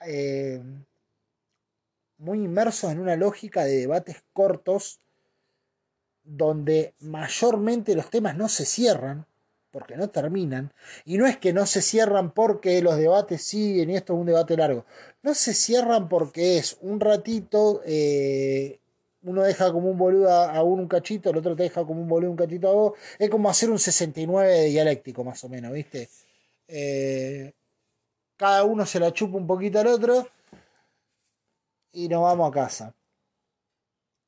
eh, muy inmersos en una lógica de debates cortos donde mayormente los temas no se cierran, porque no terminan, y no es que no se cierran porque los debates siguen y esto es un debate largo, no se cierran porque es un ratito, eh, uno deja como un boludo a uno un cachito, el otro te deja como un boludo un cachito a vos, es como hacer un 69 de dialéctico más o menos, ¿viste? Eh, cada uno se la chupa un poquito al otro y nos vamos a casa.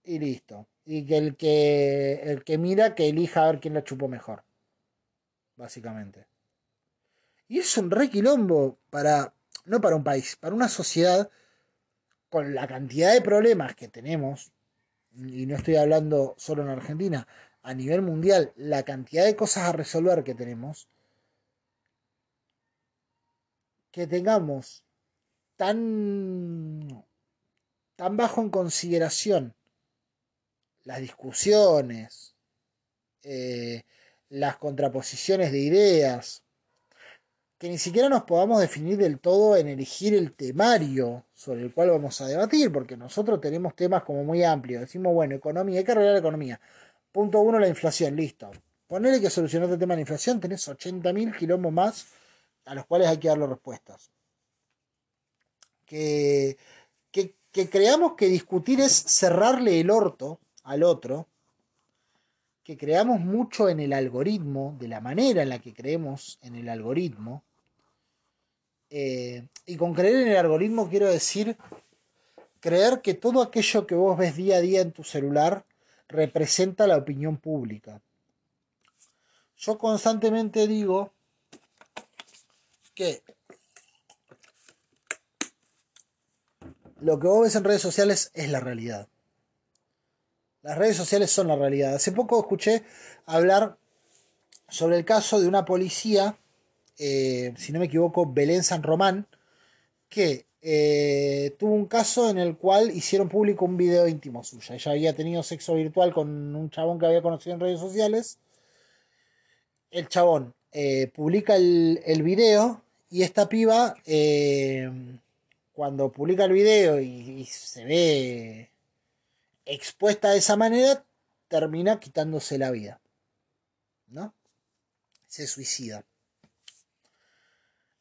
Y listo. Y que el que, el que mira, que elija a ver quién la chupó mejor. Básicamente. Y es un requilombo para, no para un país, para una sociedad con la cantidad de problemas que tenemos, y no estoy hablando solo en Argentina, a nivel mundial, la cantidad de cosas a resolver que tenemos, que tengamos tan, tan bajo en consideración las discusiones, eh, las contraposiciones de ideas, que ni siquiera nos podamos definir del todo en elegir el temario sobre el cual vamos a debatir, porque nosotros tenemos temas como muy amplios. Decimos, bueno, economía, hay que arreglar la economía. Punto uno, la inflación, listo. Ponele que solucionar el tema de la inflación, tenés 80.000 kilómetros más a los cuales hay que darle respuestas. Que, que, que creamos que discutir es cerrarle el orto al otro, que creamos mucho en el algoritmo, de la manera en la que creemos en el algoritmo. Eh, y con creer en el algoritmo quiero decir creer que todo aquello que vos ves día a día en tu celular representa la opinión pública. Yo constantemente digo que lo que vos ves en redes sociales es la realidad. Las redes sociales son la realidad. Hace poco escuché hablar sobre el caso de una policía, eh, si no me equivoco, Belén San Román, que eh, tuvo un caso en el cual hicieron público un video íntimo suya. Ella había tenido sexo virtual con un chabón que había conocido en redes sociales. El chabón eh, publica el, el, video y esta piba, cuando publica el video y se ve expuesta de esa manera, termina quitándose la vida. ¿No? Se suicida.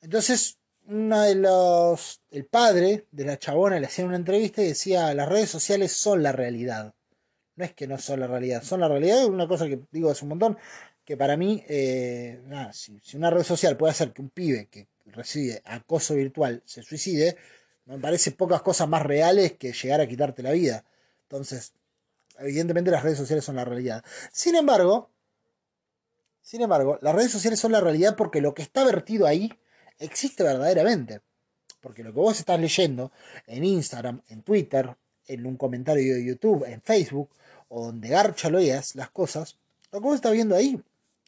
Entonces, una de los. El padre de la chabona le hacía una entrevista y decía: las redes sociales son la realidad. No es que no son la realidad, son la realidad. Una cosa que digo hace un montón. Que para mí, eh, si, si, una red social puede hacer que un pibe que recibe acoso virtual se suicide, me parece pocas cosas más reales que llegar a quitarte la vida. Entonces, evidentemente las redes sociales son la realidad. Sin embargo, sin embargo, las redes sociales son la realidad porque lo que está vertido ahí existe verdaderamente. Porque lo que vos estás leyendo en Instagram, en Twitter, en un comentario de YouTube, en Facebook, o donde garcha lo veas las cosas, lo que vos estás viendo ahí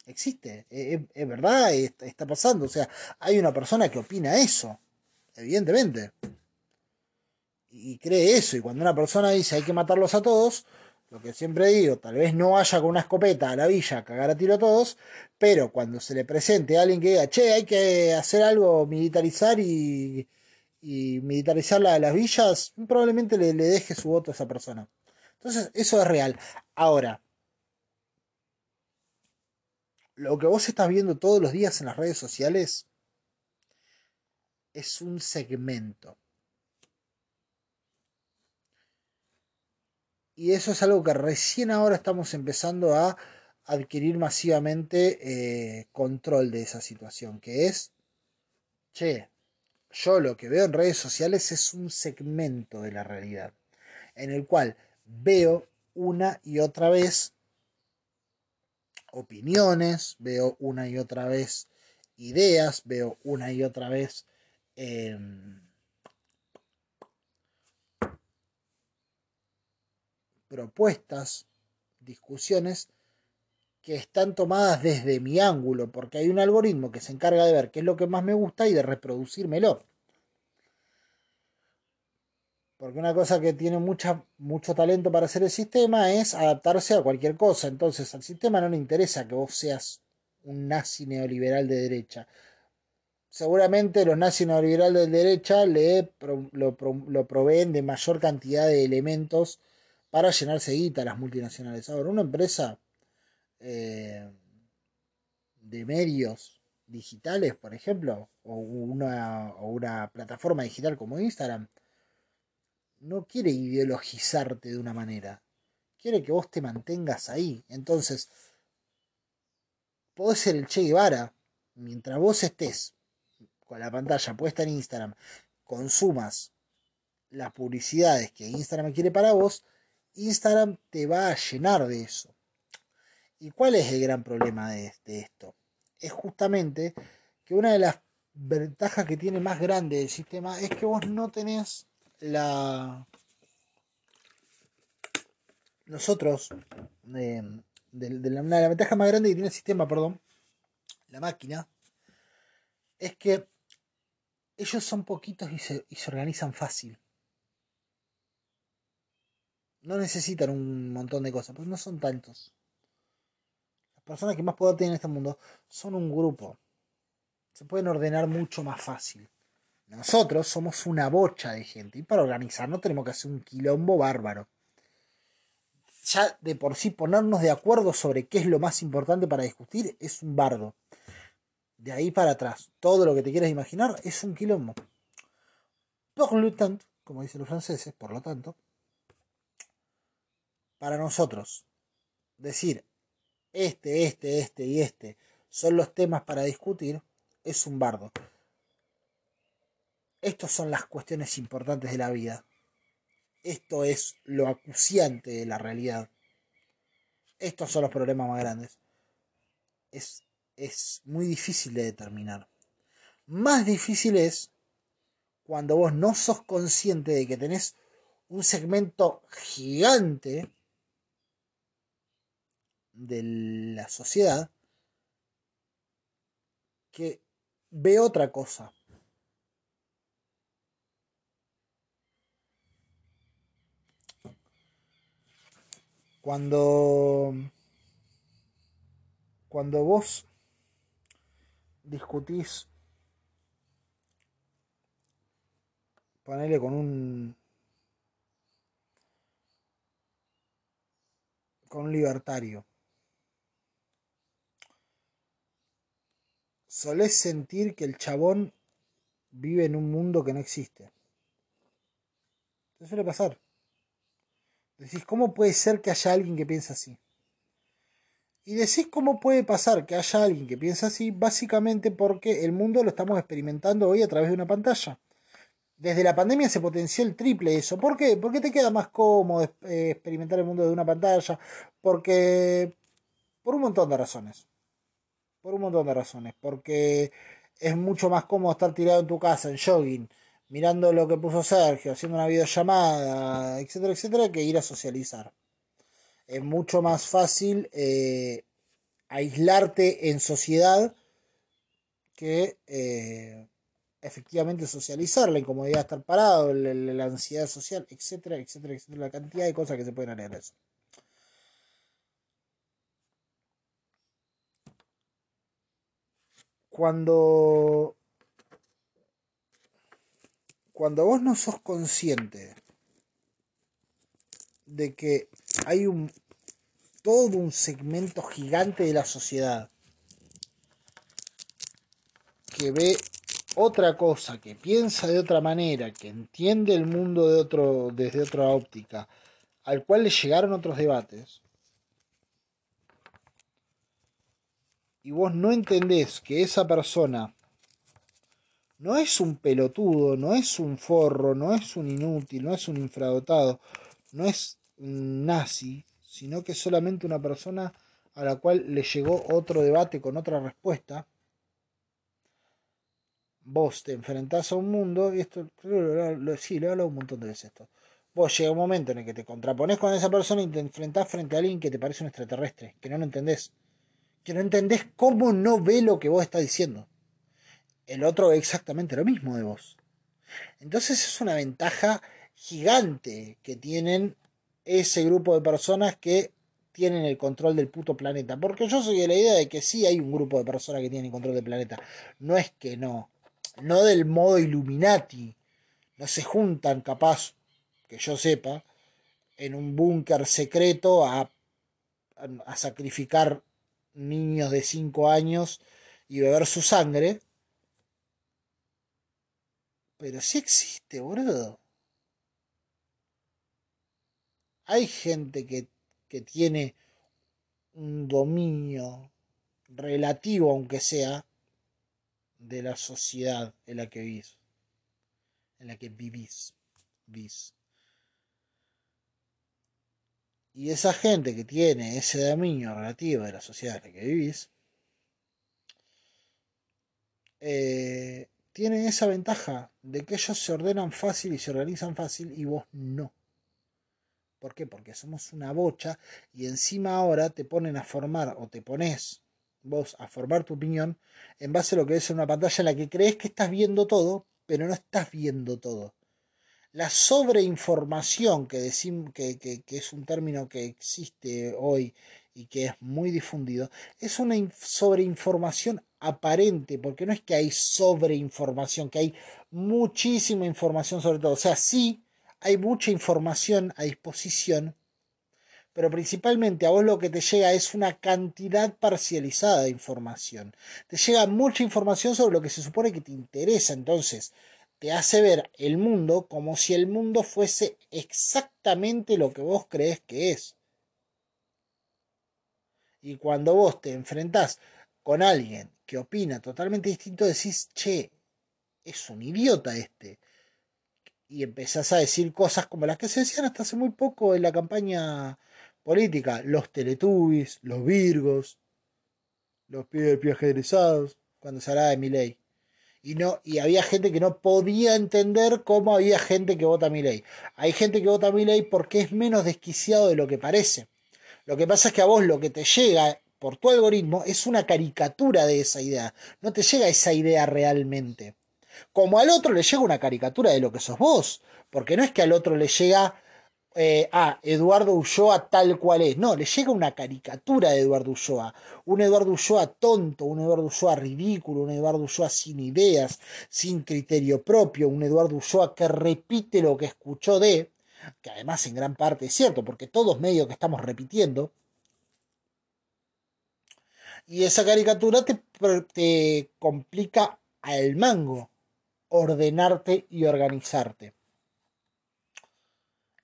existe, es verdad, está pasando. O sea, hay una persona que opina eso, evidentemente y cree eso. Y cuando una persona dice hay que matarlos a todos, lo que siempre digo, tal vez no vaya con una escopeta a la villa a cagar a tiro a todos, pero cuando se le presente a alguien que diga, che, hay que hacer algo, militarizar y, y militarizar la, las villas, probablemente le, le deje su voto a esa persona. Entonces, eso es real. Ahora, lo que vos estás viendo todos los días en las redes sociales es un segmento y eso es algo que recién ahora estamos empezando a adquirir masivamente eh, control de esa situación, que es, che, yo lo que veo en redes sociales es un segmento de la realidad, en el cual veo una y otra vez opiniones, veo una y otra vez ideas, veo una y otra vez... Eh, propuestas, discusiones que están tomadas desde mi ángulo, porque hay un algoritmo que se encarga de ver qué es lo que más me gusta y de reproducírmelo. Porque una cosa que tiene mucho talento para hacer el sistema es adaptarse a cualquier cosa. Entonces al sistema no le interesa que vos seas un nazi neoliberal de derecha. Seguramente los nazis neoliberales de derecha le lo proveen de mayor cantidad de elementos para llenarse guita las multinacionales. Ahora, una empresa eh, de medios digitales, por ejemplo, o una, o una plataforma digital como Instagram, no quiere ideologizarte de una manera. Quiere que vos te mantengas ahí. Entonces, podés ser el Che Guevara. Mientras vos estés con la pantalla puesta en Instagram, consumas las publicidades que Instagram quiere para vos, Instagram te va a llenar de eso. ¿Y cuál es el gran problema de, esto? Es justamente que una de las ventaja que tiene más grande el sistema es que vos no tenés la nosotros eh, de, la, la, ventaja más grande que tiene el sistema perdón la máquina es que ellos son poquitos y se, y se organizan fácil no necesitan un montón de cosas pues no son tantos las personas que más poder tienen en este mundo son un grupo se pueden ordenar mucho más fácil. Nosotros somos una bocha de gente y para organizarnos tenemos que hacer un quilombo bárbaro. Ya de por sí ponernos de acuerdo sobre qué es lo más importante para discutir es un bardo. De ahí para atrás, todo lo que te quieras imaginar es un quilombo. Por lo tanto, como dicen los franceses, por lo tanto, para nosotros decir este, este, este y este son los temas para discutir, es un bardo. Estas son las cuestiones importantes de la vida. Esto es lo acuciante de la realidad. Estos son los problemas más grandes. Es, es muy difícil de determinar. Más difícil es cuando vos no sos consciente de que tenés un segmento gigante de la sociedad que ve otra cosa. Cuando cuando vos discutís ponele con un con un libertario solés sentir que el chabón vive en un mundo que no existe. Eso suele pasar. Decís, ¿cómo puede ser que haya alguien que piensa así? Y decís cómo puede pasar que haya alguien que piensa así, básicamente porque el mundo lo estamos experimentando hoy a través de una pantalla. Desde la pandemia se potenció el triple eso. ¿Por qué? Porque te queda más cómodo eh, experimentar el mundo de una pantalla. Porque... Por un montón de razones. Por un montón de razones. Porque es mucho más cómodo estar tirado en tu casa, en jogging, mirando lo que puso Sergio, haciendo una videollamada, etcétera, etcétera, que ir a socializar. Es mucho más fácil eh, aislarte en sociedad que eh, efectivamente socializar, la incomodidad de estar parado, la, ansiedad social, etcétera, etcétera, etcétera, la cantidad de cosas que se pueden a eso. Cuando cuando vos no sos consciente de que hay un todo un segmento gigante de la sociedad que ve otra cosa, que piensa de otra manera, que entiende el mundo de otro, desde otra óptica, al cual le llegaron otros debates, y vos no entendés que esa persona no es un pelotudo, no es un forro, no es un inútil, no es un infradotado, no es un nazi, sino que es solamente una persona a la cual le llegó otro debate con otra respuesta, vos te enfrentás a un mundo, y esto sí, lo he hablado un montón de veces esto. Vos llega un momento en el que te contrapones con esa persona y te enfrentás frente a alguien que te parece un extraterrestre, que no lo entendés que no entendés cómo no ve lo que vos estás diciendo. El otro ve exactamente lo mismo de vos. Entonces es una ventaja gigante que tienen ese grupo de personas que tienen el control del puto planeta. Porque yo soy de la idea de que sí hay un grupo de personas que tienen control del planeta. No es que no. No del modo Illuminati. No se juntan, capaz, que yo sepa, en un búnker secreto a, a sacrificar niños de 5 años y beber su sangre. Pero sí existe, boludo. Hay gente que, que tiene un dominio relativo, aunque sea, de la sociedad en la que vivís. En la que vivís. vivís. Y esa gente que tiene ese dominio relativo de la sociedad en la que vivís, eh, tienen esa ventaja de que ellos se ordenan fácil y se organizan fácil y vos no. ¿Por qué? Porque somos una bocha y encima ahora te ponen a formar o te pones vos a formar tu opinión en base a lo que ves en una pantalla en la que crees que estás viendo todo, pero no estás viendo todo. La sobreinformación, que, que, que, que es un término que existe hoy y que es muy difundido, es una sobreinformación aparente, porque no es que hay sobreinformación, que hay muchísima información sobre todo. O sea, sí hay mucha información a disposición, pero principalmente a vos lo que te llega es una cantidad parcializada de información. Te llega mucha información sobre lo que se supone que te interesa, entonces te hace ver el mundo como si el mundo fuese exactamente lo que vos crees que es. Y cuando vos te enfrentás con alguien que opina totalmente distinto, decís, che, es un idiota este. Y empezás a decir cosas como las que se decían hasta hace muy poco en la campaña política. Los teletubbies, los virgos, los pibes egresados, cuando se hablaba de mi ley. Y, no, y había gente que no podía entender cómo había gente que vota a mi ley. Hay gente que vota a mi ley porque es menos desquiciado de lo que parece. Lo que pasa es que a vos lo que te llega por tu algoritmo es una caricatura de esa idea. No te llega esa idea realmente. Como al otro le llega una caricatura de lo que sos vos. Porque no es que al otro le llega eh, a Eduardo Ulloa tal cual es. No, le llega una caricatura de Eduardo Ulloa. Un Eduardo Ulloa tonto, un Eduardo Ulloa ridículo, un Eduardo Ulloa sin ideas, sin criterio propio, un Eduardo Ulloa que repite lo que escuchó de que además en gran parte es cierto, porque todos medio que estamos repitiendo. Y esa caricatura te, te complica al mango ordenarte y organizarte.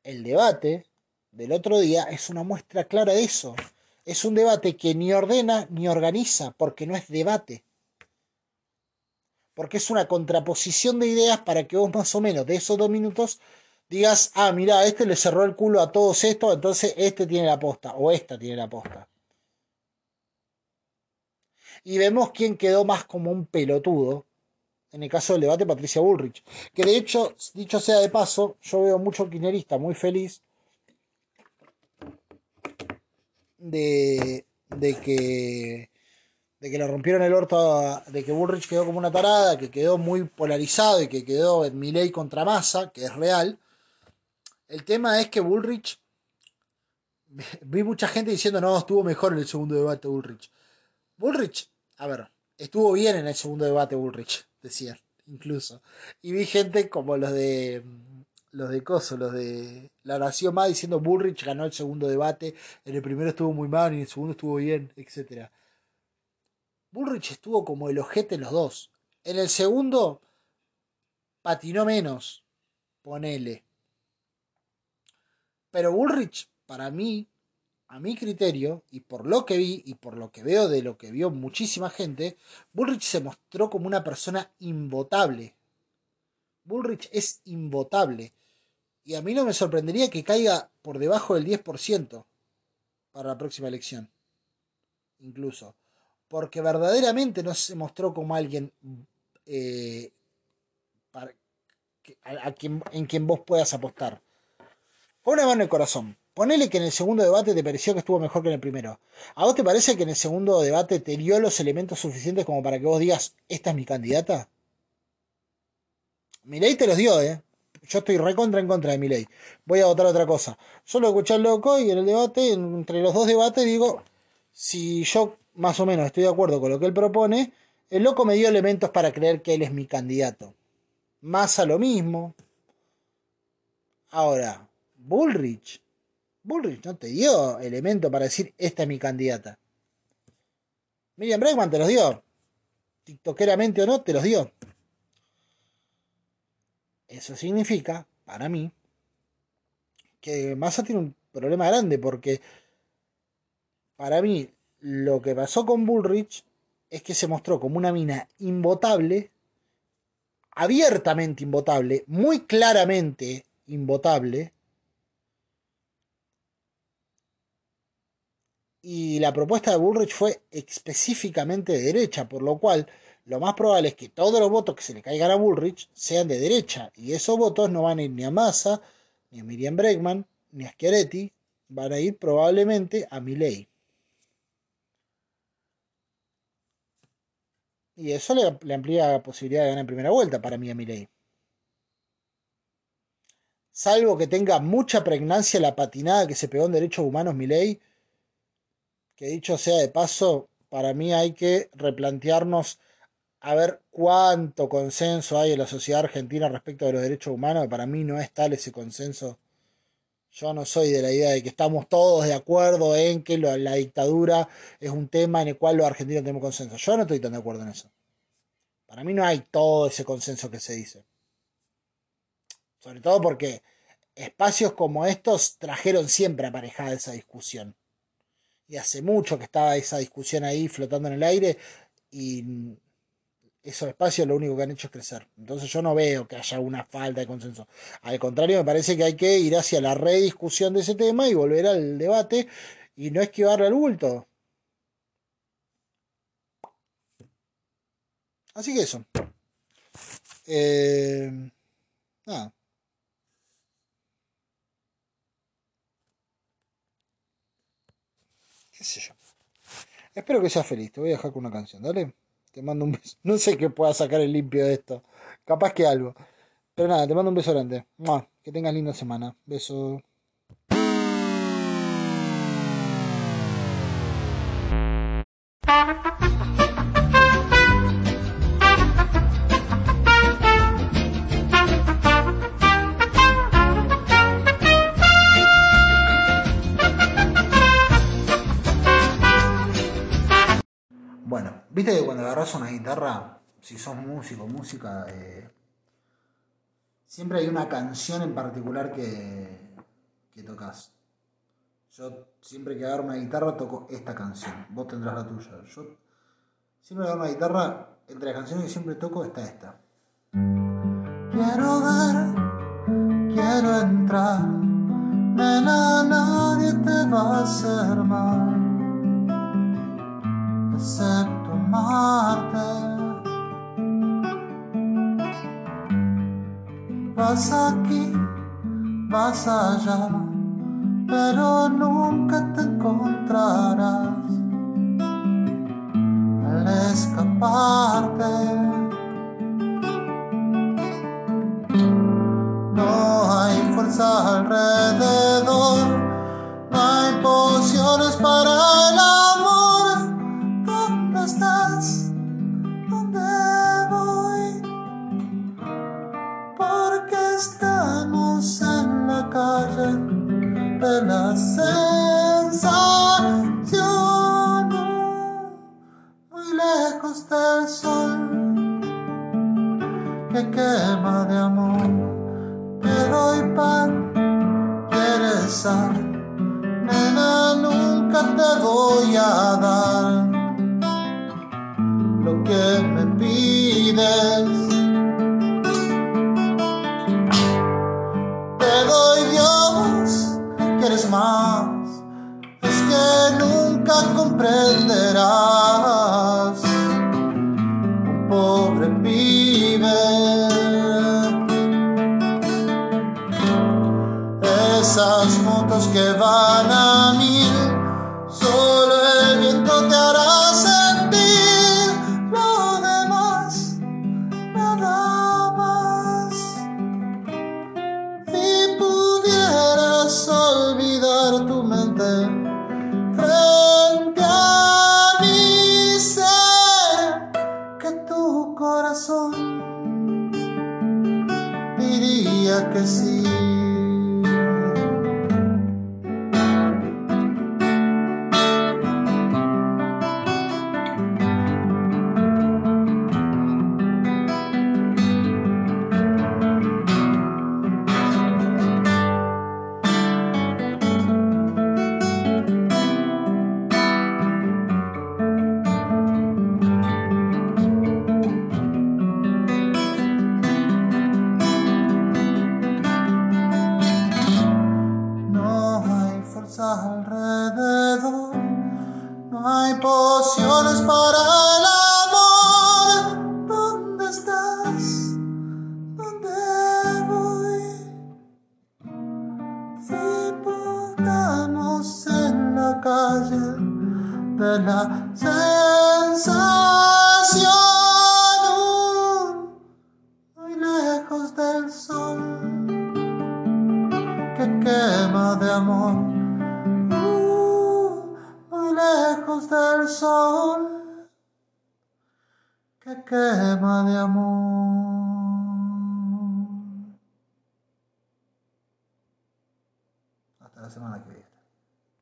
El debate del otro día es una muestra clara de eso. Es un debate que ni ordena ni organiza, porque no es debate. Porque es una contraposición de ideas para que vos más o menos de esos dos minutos digas, ah, mira, este le cerró el culo a todos estos, entonces este tiene la posta, o esta tiene la posta. Y vemos quién quedó más como un pelotudo. En el caso del debate, Patricia Bullrich. Que de hecho, dicho sea de paso, yo veo mucho quinerista muy feliz de, de que de que le rompieron el orto, de que Bullrich quedó como una tarada, que quedó muy polarizado y que quedó en Milei contra Massa, que es real. El tema es que Bullrich. Vi mucha gente diciendo, no, estuvo mejor en el segundo debate Bullrich. Bullrich, a ver, estuvo bien en el segundo debate Bullrich, decían, incluso. Y vi gente como los de. Los de Coso, los de La Nación Más diciendo Bullrich ganó el segundo debate. En el primero estuvo muy mal y en el segundo estuvo bien, etc. Bullrich estuvo como el ojete en los dos. En el segundo patinó menos, ponele. Pero Bullrich, para mí, a mi criterio, y por lo que vi, y por lo que veo de lo que vio muchísima gente, Bullrich se mostró como una persona invotable. Bullrich es invotable. Y a mí no me sorprendería que caiga por debajo del 10% para la próxima elección. Incluso. Porque verdaderamente no se mostró como alguien eh, en quien vos puedas apostar. Pon una mano el corazón. Ponele que en el segundo debate te pareció que estuvo mejor que en el primero. ¿A vos te parece que en el segundo debate te dio los elementos suficientes como para que vos digas, esta es mi candidata? Milei te los dio, ¿eh? Yo estoy recontra en contra de Milei. Voy a votar otra cosa. Yo lo escuché al loco y en el debate, entre los dos debates, digo, si yo más o menos estoy de acuerdo con lo que él propone, el loco me dio elementos para creer que él es mi candidato. Más a lo mismo. Ahora, Bullrich. Bullrich no te dio elemento para decir esta es mi candidata. Miriam Bregman te los dio. TikTokeramente o no, te los dio. Eso significa, para mí, que Massa tiene un problema grande porque para mí lo que pasó con Bullrich es que se mostró como una mina invotable, abiertamente invotable, muy claramente invotable, y la propuesta de Bullrich fue específicamente de derecha, por lo cual lo más probable es que todos los votos que se le caigan a Bullrich sean de derecha, y esos votos no van a ir ni a Massa, ni a Miriam Bregman, ni a Schiaretti, van a ir probablemente a Milley. Y eso le, amplía la posibilidad de ganar en primera vuelta para mí a Milley. Salvo que tenga mucha pregnancia la patinada que se pegó en derechos humanos Milley, que dicho sea de paso, para mí hay que replantearnos a ver cuánto consenso hay en la sociedad argentina respecto de los derechos humanos, para mí no es tal ese consenso. Yo no soy de la idea de que estamos todos de acuerdo en que la dictadura es un tema en el cual los argentinos tenemos consenso. Yo no estoy tan de acuerdo en eso. Para mí no hay todo ese consenso que se dice. Sobre todo porque espacios como estos trajeron siempre aparejada esa discusión y hace mucho que estaba esa discusión ahí flotando en el aire y esos espacios lo único que han hecho es crecer. Entonces yo no veo que haya una falta de consenso. Al contrario, me parece que hay que ir hacia la rediscusión de ese tema y volver al debate y no esquivarle al bulto. Así que eso. Eh, nada. Qué sé yo. Espero que seas feliz. Te voy a dejar con una canción, dale. Te mando un beso. No sé qué pueda sacar el limpio de esto. Capaz que algo. Pero nada, te mando un beso grande. Que tengas linda semana. Beso. Una guitarra, si sos músico, música, eh, siempre hay una canción en particular que, que tocas. Yo siempre que agarro una guitarra toco esta canción, vos tendrás la tuya. Yo siempre que agarro una guitarra, entre las canciones que siempre toco está esta. Quiero ver, quiero entrar, nena, nadie te va a hacer mal, Vas aquí, vas allá, pero nunca te encontrarás. Al escaparte. No hay fuerza alrededor, de